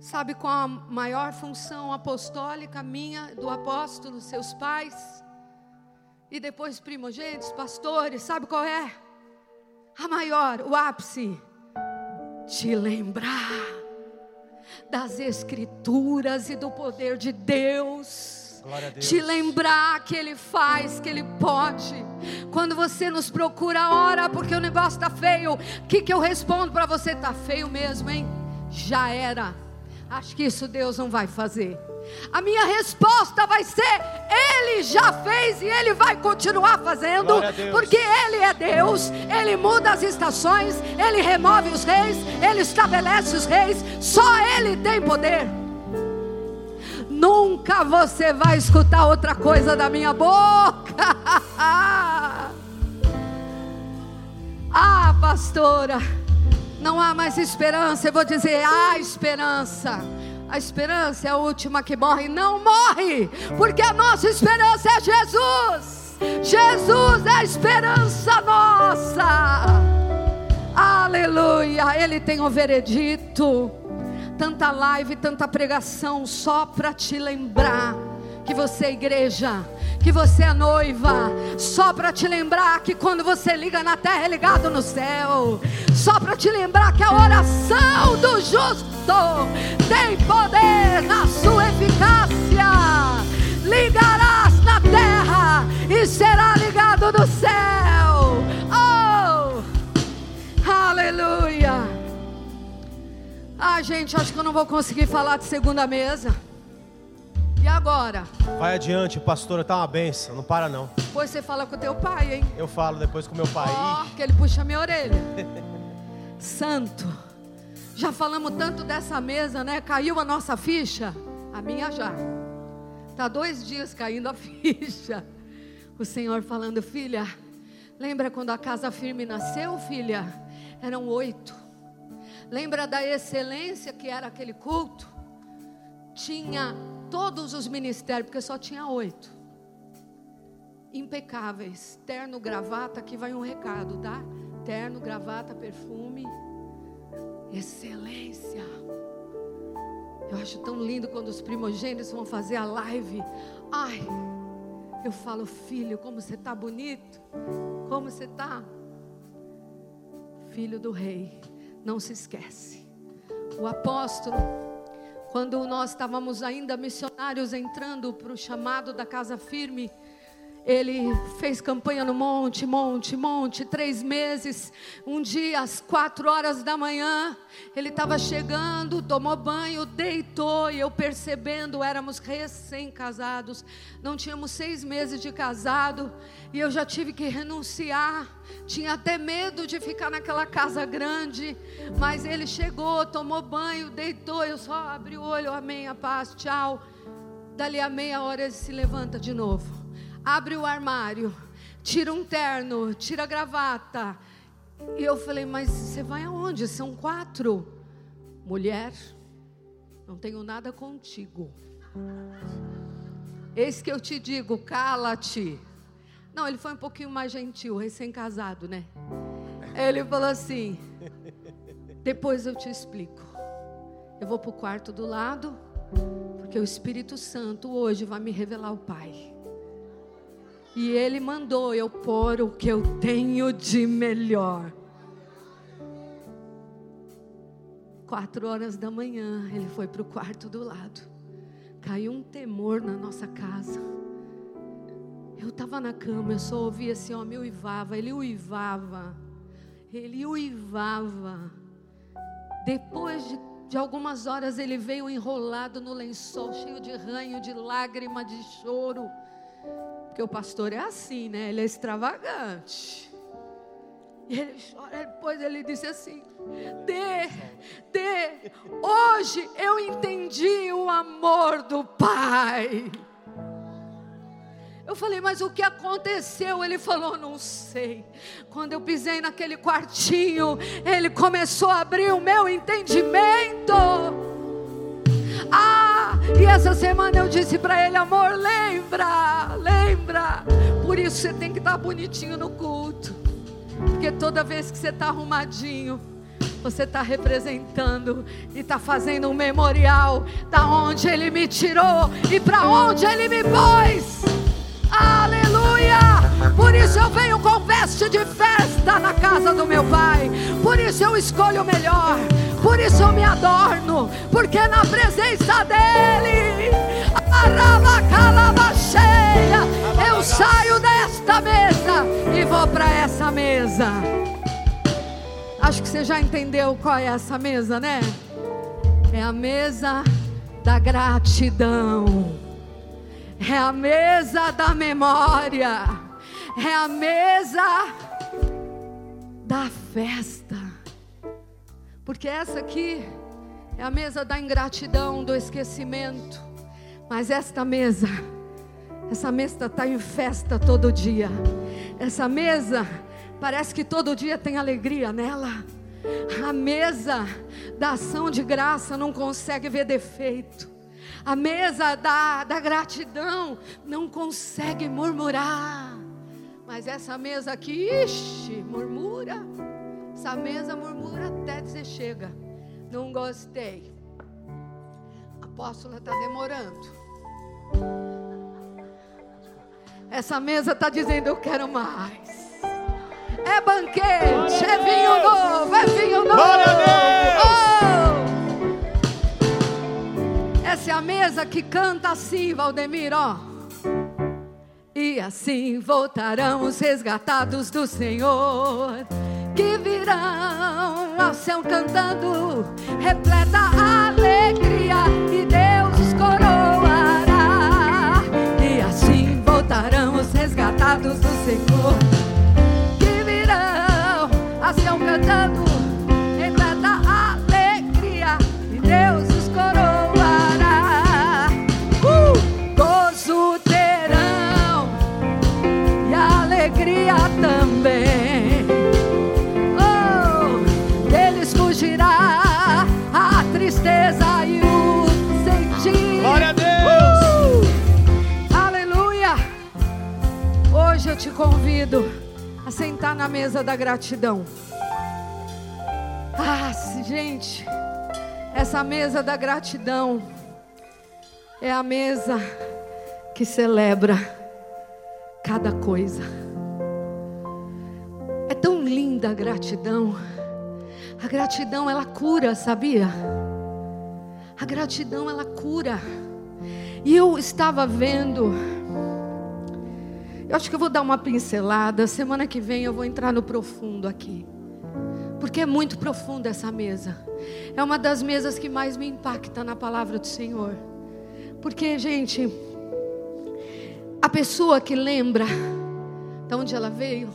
Sabe qual a maior função apostólica minha, do apóstolo, seus pais? E depois primogênitos, pastores, sabe qual é? A maior, o ápice. Te lembrar das escrituras e do poder de Deus. Glória a Deus. Te lembrar que Ele faz, que Ele pode. Quando você nos procura, ora, porque o negócio está feio. O que, que eu respondo para você? Está feio mesmo, hein? Já era. Acho que isso Deus não vai fazer. A minha resposta vai ser: Ele já fez e Ele vai continuar fazendo, porque Ele é Deus, Ele muda as estações, Ele remove os reis, Ele estabelece os reis, só Ele tem poder. Nunca você vai escutar outra coisa da minha boca. ah, pastora, não há mais esperança. Eu vou dizer: há esperança. A esperança é a última que morre. Não morre, porque a nossa esperança é Jesus. Jesus é a esperança nossa. Aleluia. Ele tem o veredito. Tanta live, tanta pregação só para te lembrar que você é igreja, que você é noiva, só para te lembrar que quando você liga na terra é ligado no céu, só para te lembrar que a oração do justo tem poder na sua eficácia. Ligarás na terra e será ligado no céu. Oh! Aleluia! Ah, gente, acho que eu não vou conseguir falar de segunda mesa. E agora? Vai adiante, pastora, tá uma benção, não para não. Depois você fala com o teu pai, hein? Eu falo depois com meu pai. Ó, que ele puxa minha orelha. Santo. Já falamos tanto dessa mesa, né? Caiu a nossa ficha? A minha já. Tá dois dias caindo a ficha. O Senhor falando, filha, lembra quando a casa firme nasceu, filha? Eram oito. Lembra da excelência que era aquele culto? Tinha todos os ministérios, porque só tinha oito. Impecáveis. Terno, gravata, aqui vai um recado, tá? Terno, gravata, perfume. excelência. Eu acho tão lindo quando os primogênitos vão fazer a live. Ai, eu falo, filho, como você está bonito, como você está. Filho do rei, não se esquece. O apóstolo, quando nós estávamos ainda missionários entrando para o chamado da casa firme, ele fez campanha no monte, monte, monte, três meses. Um dia, às quatro horas da manhã, ele estava chegando, tomou banho, deitou, e eu percebendo, éramos recém-casados, não tínhamos seis meses de casado, e eu já tive que renunciar. Tinha até medo de ficar naquela casa grande, mas ele chegou, tomou banho, deitou, eu só abri o olho, amém, a paz, tchau. Dali a meia hora ele se levanta de novo abre o armário, tira um terno, tira a gravata. E eu falei, mas você vai aonde? São quatro. Mulher, não tenho nada contigo. Eis que eu te digo, cala-te. Não, ele foi um pouquinho mais gentil, recém-casado, né? Ele falou assim: depois eu te explico. Eu vou para o quarto do lado, porque o Espírito Santo hoje vai me revelar o Pai. E Ele mandou eu pôr o que eu tenho de melhor. Quatro horas da manhã, ele foi para o quarto do lado. Caiu um temor na nossa casa. Eu estava na cama, eu só ouvia esse homem uivava, ele uivava, ele uivava. Depois de, de algumas horas, ele veio enrolado no lençol, cheio de ranho, de lágrima, de choro. Porque o pastor é assim, né? Ele é extravagante. E ele chora, depois ele disse assim: Dê, dê, hoje eu entendi o amor do Pai. Eu falei, mas o que aconteceu? Ele falou, não sei. Quando eu pisei naquele quartinho, ele começou a abrir o meu entendimento. E essa semana eu disse para ele, amor, lembra, lembra. Por isso você tem que estar tá bonitinho no culto. Porque toda vez que você está arrumadinho, você está representando e está fazendo um memorial da onde Ele me tirou e para onde Ele me pôs. Aleluia! Por isso eu venho com veste de festa na casa do meu Pai. Por isso eu escolho o melhor. Por isso eu me adorno, porque na presença dEle, cheia, eu saio desta mesa e vou para essa mesa. Acho que você já entendeu qual é essa mesa, né? É a mesa da gratidão, é a mesa da memória, é a mesa da festa. Porque essa aqui é a mesa da ingratidão, do esquecimento. Mas esta mesa, essa mesa está em festa todo dia. Essa mesa parece que todo dia tem alegria nela. A mesa da ação de graça não consegue ver defeito. A mesa da, da gratidão não consegue murmurar. Mas essa mesa aqui, ixi, murmura. Essa mesa murmura até dizer chega. Não gostei. A apóstola está demorando. Essa mesa está dizendo eu quero mais. É banquete, é vinho novo, é vinho novo. Oh! Essa é a mesa que canta assim, Valdemir, ó. E assim voltarão os resgatados do Senhor que virão ao céu cantando, repleta a sentar na mesa da gratidão. Ah, gente, essa mesa da gratidão é a mesa que celebra cada coisa. É tão linda a gratidão. A gratidão ela cura, sabia? A gratidão ela cura. E eu estava vendo. Eu acho que eu vou dar uma pincelada. Semana que vem eu vou entrar no profundo aqui. Porque é muito profunda essa mesa. É uma das mesas que mais me impacta na palavra do Senhor. Porque, gente, a pessoa que lembra de onde ela veio,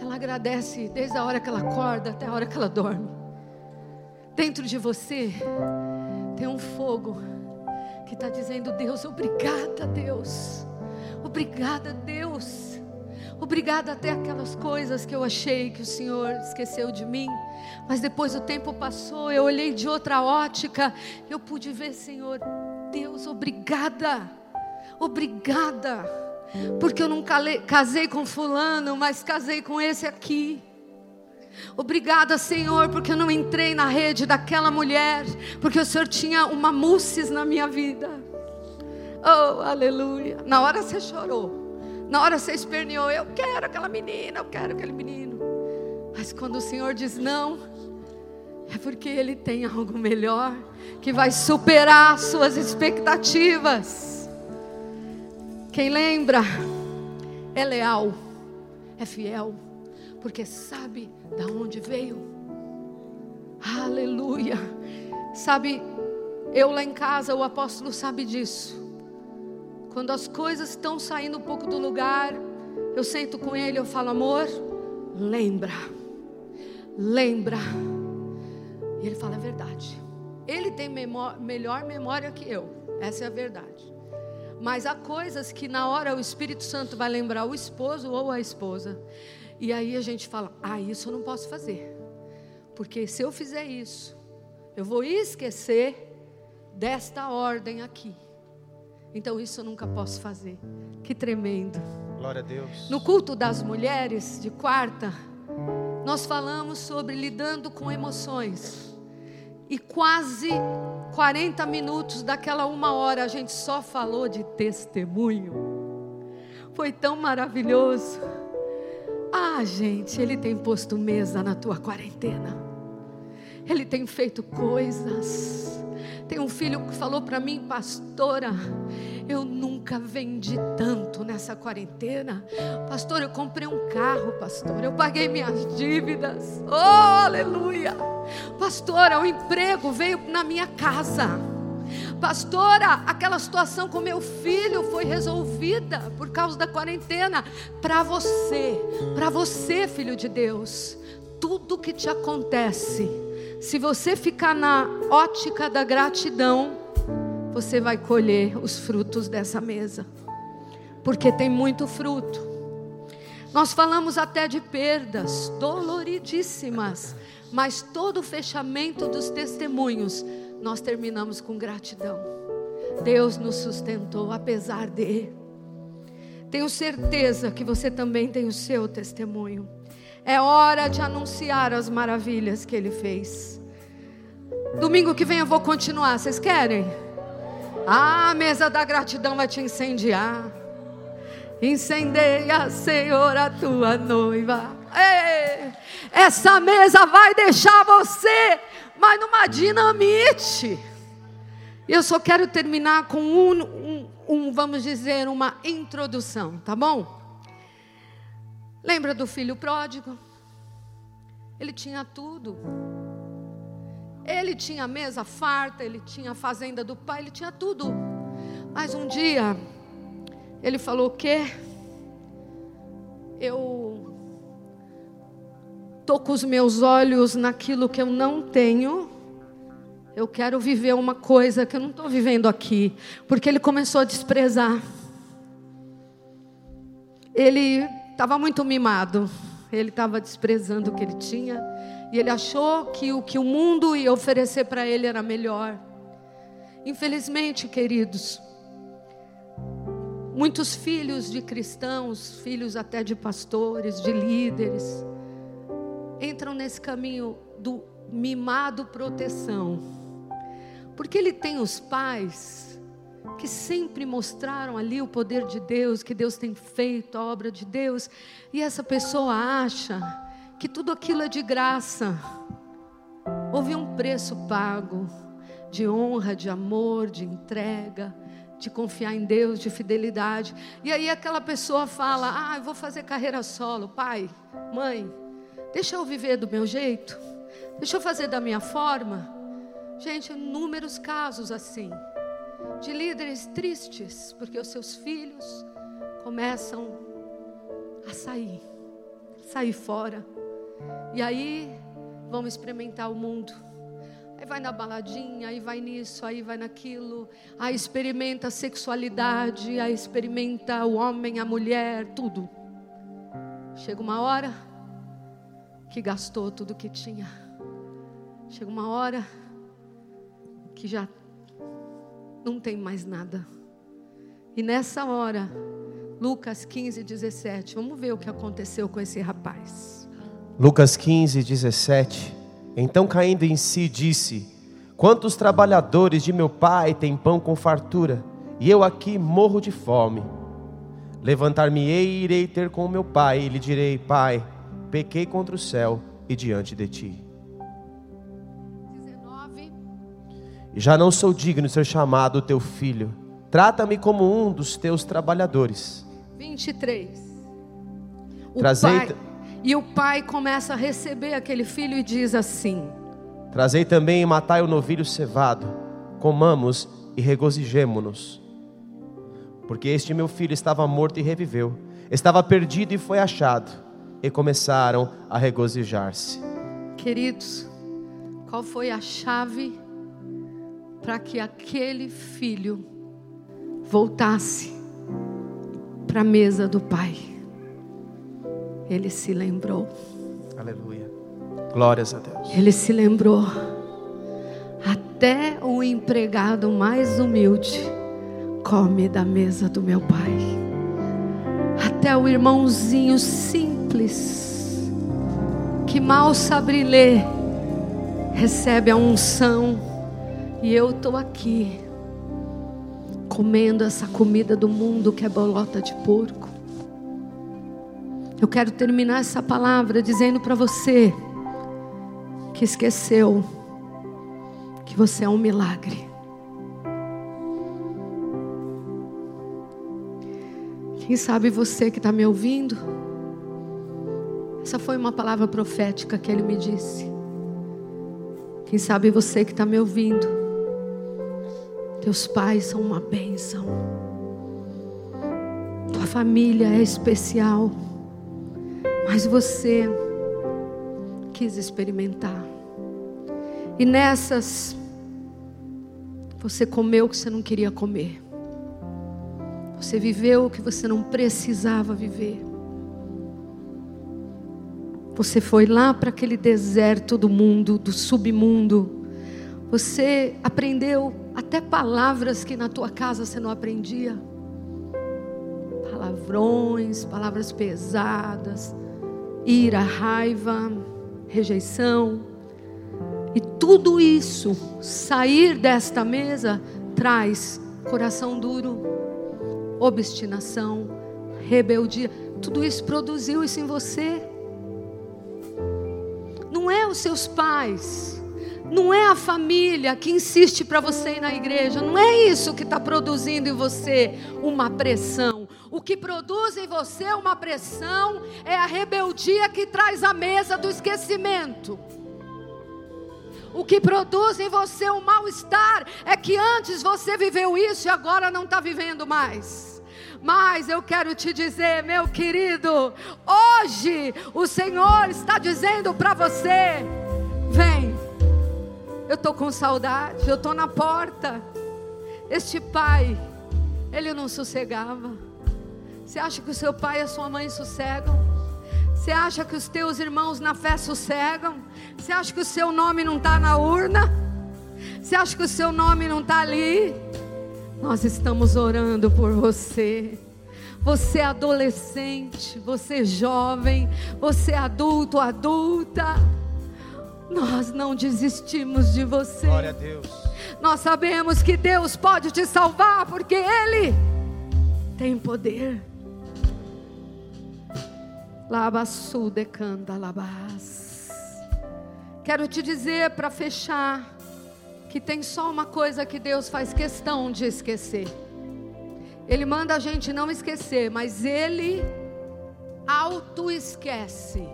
ela agradece desde a hora que ela acorda até a hora que ela dorme. Dentro de você tem um fogo que está dizendo: Deus, obrigada, Deus. Obrigada, Deus. Obrigada até aquelas coisas que eu achei que o Senhor esqueceu de mim. Mas depois o tempo passou, eu olhei de outra ótica, eu pude ver, Senhor, Deus, obrigada. Obrigada. Porque eu não casei com fulano, mas casei com esse aqui. Obrigada, Senhor, porque eu não entrei na rede daquela mulher, porque o Senhor tinha uma musses na minha vida. Oh, aleluia. Na hora você chorou, na hora você esperneou: Eu quero aquela menina, eu quero aquele menino. Mas quando o Senhor diz não, é porque Ele tem algo melhor que vai superar suas expectativas. Quem lembra é leal, é fiel, porque sabe da onde veio. Aleluia. Sabe, eu lá em casa, o apóstolo sabe disso. Quando as coisas estão saindo um pouco do lugar, eu sento com ele, eu falo, amor, lembra, lembra. E ele fala, é verdade. Ele tem memó melhor memória que eu, essa é a verdade. Mas há coisas que na hora o Espírito Santo vai lembrar o esposo ou a esposa. E aí a gente fala: ah, isso eu não posso fazer. Porque se eu fizer isso, eu vou esquecer desta ordem aqui. Então isso eu nunca posso fazer. Que tremendo. Glória a Deus. No culto das mulheres de quarta, nós falamos sobre lidando com emoções. E quase 40 minutos daquela uma hora a gente só falou de testemunho. Foi tão maravilhoso. Ah, gente, Ele tem posto mesa na tua quarentena. Ele tem feito coisas. Tem um filho que falou para mim, pastora, eu nunca vendi tanto nessa quarentena. Pastor, eu comprei um carro, pastor. Eu paguei minhas dívidas. Oh, aleluia. Pastora, o emprego veio na minha casa. Pastora, aquela situação com meu filho foi resolvida por causa da quarentena. Para você, para você, filho de Deus, tudo que te acontece, se você ficar na ótica da gratidão, você vai colher os frutos dessa mesa, porque tem muito fruto. Nós falamos até de perdas doloridíssimas, mas todo o fechamento dos testemunhos nós terminamos com gratidão. Deus nos sustentou apesar de. Tenho certeza que você também tem o seu testemunho. É hora de anunciar as maravilhas que Ele fez. Domingo que vem eu vou continuar. Vocês querem? Ah, a mesa da gratidão vai te incendiar. Incendeia, Senhor, a tua noiva. Ei, essa mesa vai deixar você mas numa dinamite. Eu só quero terminar com um, um, um, vamos dizer, uma introdução, tá bom? Lembra do filho pródigo? Ele tinha tudo. Ele tinha mesa farta, ele tinha a fazenda do pai, ele tinha tudo. Mas um dia, ele falou: O quê? Eu estou com os meus olhos naquilo que eu não tenho. Eu quero viver uma coisa que eu não estou vivendo aqui. Porque ele começou a desprezar. Ele estava muito mimado. Ele estava desprezando o que ele tinha. E ele achou que o que o mundo ia oferecer para ele era melhor. Infelizmente, queridos, muitos filhos de cristãos, filhos até de pastores, de líderes, entram nesse caminho do mimado proteção. Porque ele tem os pais que sempre mostraram ali o poder de Deus, que Deus tem feito a obra de Deus, e essa pessoa acha que tudo aquilo é de graça. Houve um preço pago de honra, de amor, de entrega, de confiar em Deus, de fidelidade. E aí aquela pessoa fala: Ah, eu vou fazer carreira solo, pai, mãe, deixa eu viver do meu jeito, deixa eu fazer da minha forma. Gente, inúmeros casos assim, de líderes tristes, porque os seus filhos começam a sair, sair fora, e aí vão experimentar o mundo Aí vai na baladinha, aí vai nisso, aí vai naquilo. Aí experimenta a sexualidade, aí experimenta o homem, a mulher, tudo. Chega uma hora que gastou tudo que tinha. Chega uma hora que já não tem mais nada. E nessa hora, Lucas 15, 17, vamos ver o que aconteceu com esse rapaz. Lucas 15, 17. Então, caindo em si, disse: Quantos trabalhadores de meu pai têm pão com fartura, e eu aqui morro de fome. Levantar-me-ei e irei ter com meu pai, e lhe direi: Pai, pequei contra o céu e diante de ti. Já não sou digno de ser chamado teu filho. Trata-me como um dos teus trabalhadores. 23. O Trazei. Pai e o pai começa a receber aquele filho e diz assim: Trazei também e matai o novilho cevado, comamos e regozijemo-nos. Porque este meu filho estava morto e reviveu, estava perdido e foi achado, e começaram a regozijar-se. Queridos, qual foi a chave para que aquele filho voltasse para a mesa do pai? Ele se lembrou. Aleluia. Glórias a Deus. Ele se lembrou. Até o empregado mais humilde come da mesa do meu pai. Até o irmãozinho simples, que mal sabe ler, recebe a unção. E eu estou aqui, comendo essa comida do mundo que é bolota de porco. Eu quero terminar essa palavra dizendo para você que esqueceu que você é um milagre. Quem sabe você que está me ouvindo? Essa foi uma palavra profética que ele me disse. Quem sabe você que está me ouvindo? Teus pais são uma bênção. Tua família é especial. Mas você quis experimentar. E nessas, você comeu o que você não queria comer. Você viveu o que você não precisava viver. Você foi lá para aquele deserto do mundo, do submundo. Você aprendeu até palavras que na tua casa você não aprendia. Palavrões, palavras pesadas ira, raiva, rejeição. E tudo isso, sair desta mesa, traz coração duro, obstinação, rebeldia. Tudo isso produziu isso em você. Não é os seus pais, não é a família que insiste para você ir na igreja, não é isso que está produzindo em você uma pressão. O que produz em você uma pressão é a rebeldia que traz a mesa do esquecimento. O que produz em você um mal-estar é que antes você viveu isso e agora não está vivendo mais. Mas eu quero te dizer, meu querido, hoje o Senhor está dizendo para você: vem, eu estou com saudade, eu estou na porta. Este pai, ele não sossegava. Você acha que o seu pai e a sua mãe sossegam? Você acha que os teus irmãos na fé sossegam? Você acha que o seu nome não está na urna? Você acha que o seu nome não está ali? Nós estamos orando por você. Você é adolescente, você é jovem, você é adulto, adulta. Nós não desistimos de você. Glória a Deus. Nós sabemos que Deus pode te salvar porque Ele tem poder. Labassu decanda labas. Quero te dizer para fechar que tem só uma coisa que Deus faz questão de esquecer. Ele manda a gente não esquecer, mas ele auto esquece.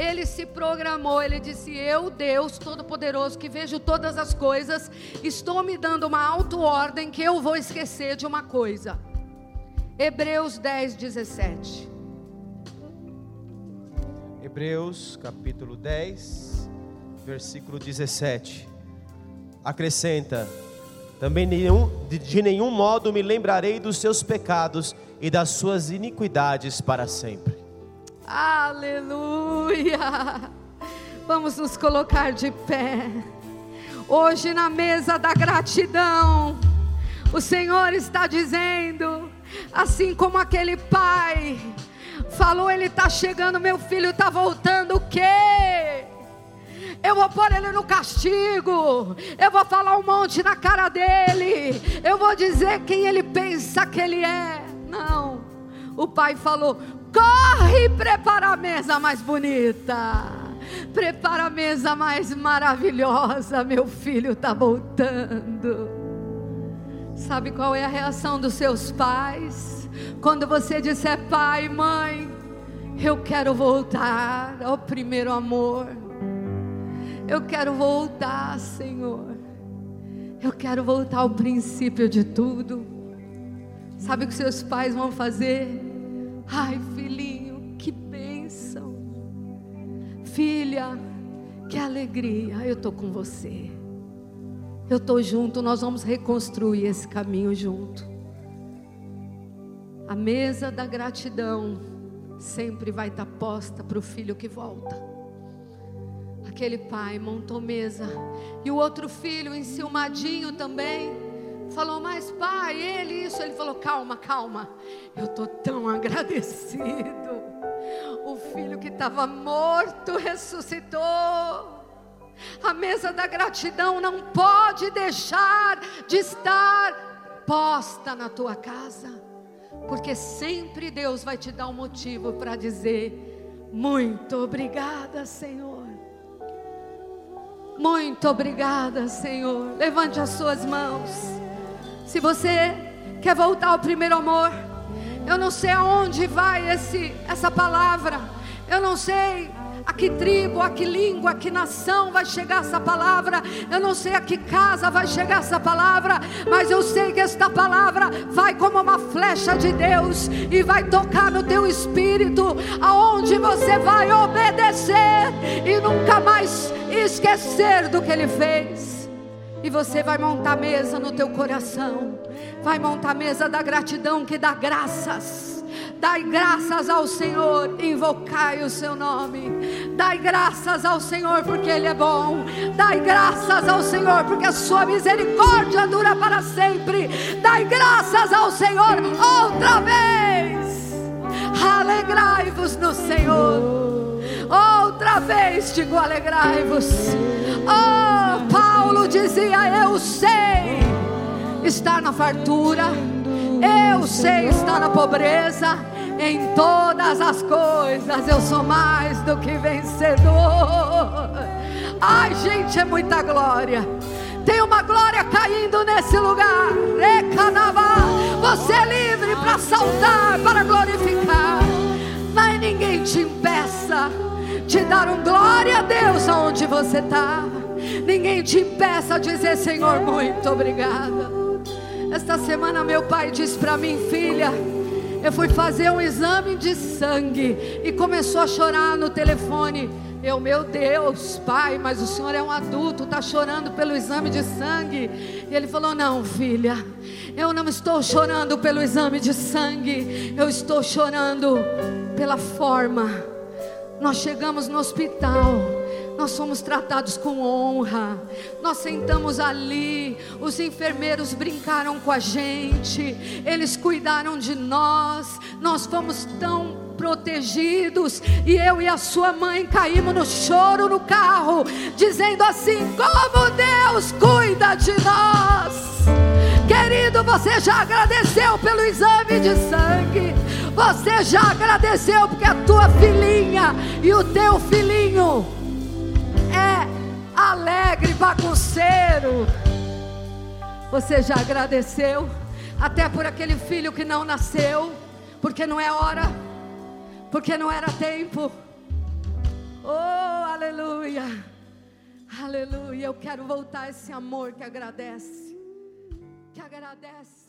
Ele se programou, ele disse: Eu, Deus Todo-Poderoso, que vejo todas as coisas, estou me dando uma auto-ordem que eu vou esquecer de uma coisa. Hebreus 10, 17. Hebreus capítulo 10, versículo 17. Acrescenta: Também nenhum, de, de nenhum modo me lembrarei dos seus pecados e das suas iniquidades para sempre. Aleluia! Vamos nos colocar de pé. Hoje na mesa da gratidão, o Senhor está dizendo, assim como aquele pai falou, ele está chegando, meu filho está voltando, o quê? Eu vou pôr ele no castigo. Eu vou falar um monte na cara dele. Eu vou dizer quem ele pensa que ele é. Não. O pai falou: corre e prepara a mesa mais bonita. Prepara a mesa mais maravilhosa. Meu filho está voltando. Sabe qual é a reação dos seus pais? Quando você disser, pai, mãe, eu quero voltar ao primeiro amor. Eu quero voltar, Senhor. Eu quero voltar ao princípio de tudo. Sabe o que seus pais vão fazer? Ai, filhinho, que bênção. Filha, que alegria. Eu estou com você. Eu estou junto. Nós vamos reconstruir esse caminho junto. A mesa da gratidão sempre vai estar posta para o filho que volta. Aquele pai montou mesa. E o outro filho, enciumadinho também, falou: Mas pai, ele isso. Ele falou: Calma, calma. Eu estou tão agradecido. O filho que estava morto ressuscitou. A mesa da gratidão não pode deixar de estar posta na tua casa, porque sempre Deus vai te dar um motivo para dizer: Muito obrigada, Senhor. Muito obrigada, Senhor. Levante as suas mãos. Se você quer voltar ao primeiro amor, eu não sei aonde vai esse, essa palavra. Eu não sei a que tribo, a que língua, a que nação vai chegar essa palavra. Eu não sei a que casa vai chegar essa palavra, mas eu sei que esta palavra vai como uma flecha de Deus e vai tocar no teu espírito, aonde você vai obedecer e nunca mais esquecer do que ele fez. E você vai montar mesa no teu coração. Vai montar mesa da gratidão que dá graças Dai graças ao Senhor, invocai o seu nome. Dai graças ao Senhor porque Ele é bom. Dai graças ao Senhor porque a sua misericórdia dura para sempre. Dai graças ao Senhor outra vez. Alegrai-vos no Senhor. Outra vez digo alegrai-vos. Oh, Paulo dizia: Eu sei estar na fartura eu sei estar na pobreza, em todas as coisas eu sou mais do que vencedor. Ai, gente, é muita glória. Tem uma glória caindo nesse lugar. Você é livre para saltar, para glorificar. Mas ninguém te impeça de dar um glória a Deus aonde você está. Ninguém te impeça de dizer, Senhor, muito obrigada. Esta semana meu pai disse para mim, filha, eu fui fazer um exame de sangue e começou a chorar no telefone. Eu, meu Deus, pai, mas o senhor é um adulto, está chorando pelo exame de sangue. E ele falou: Não, filha, eu não estou chorando pelo exame de sangue, eu estou chorando pela forma. Nós chegamos no hospital nós fomos tratados com honra. Nós sentamos ali, os enfermeiros brincaram com a gente, eles cuidaram de nós. Nós fomos tão protegidos. E eu e a sua mãe caímos no choro no carro, dizendo assim: Como Deus cuida de nós. Querido, você já agradeceu pelo exame de sangue. Você já agradeceu porque a tua filhinha e o teu filhinho é alegre, bagunceiro. Você já agradeceu até por aquele filho que não nasceu, porque não é hora, porque não era tempo. Oh, aleluia. Aleluia. Eu quero voltar esse amor que agradece. Agradece.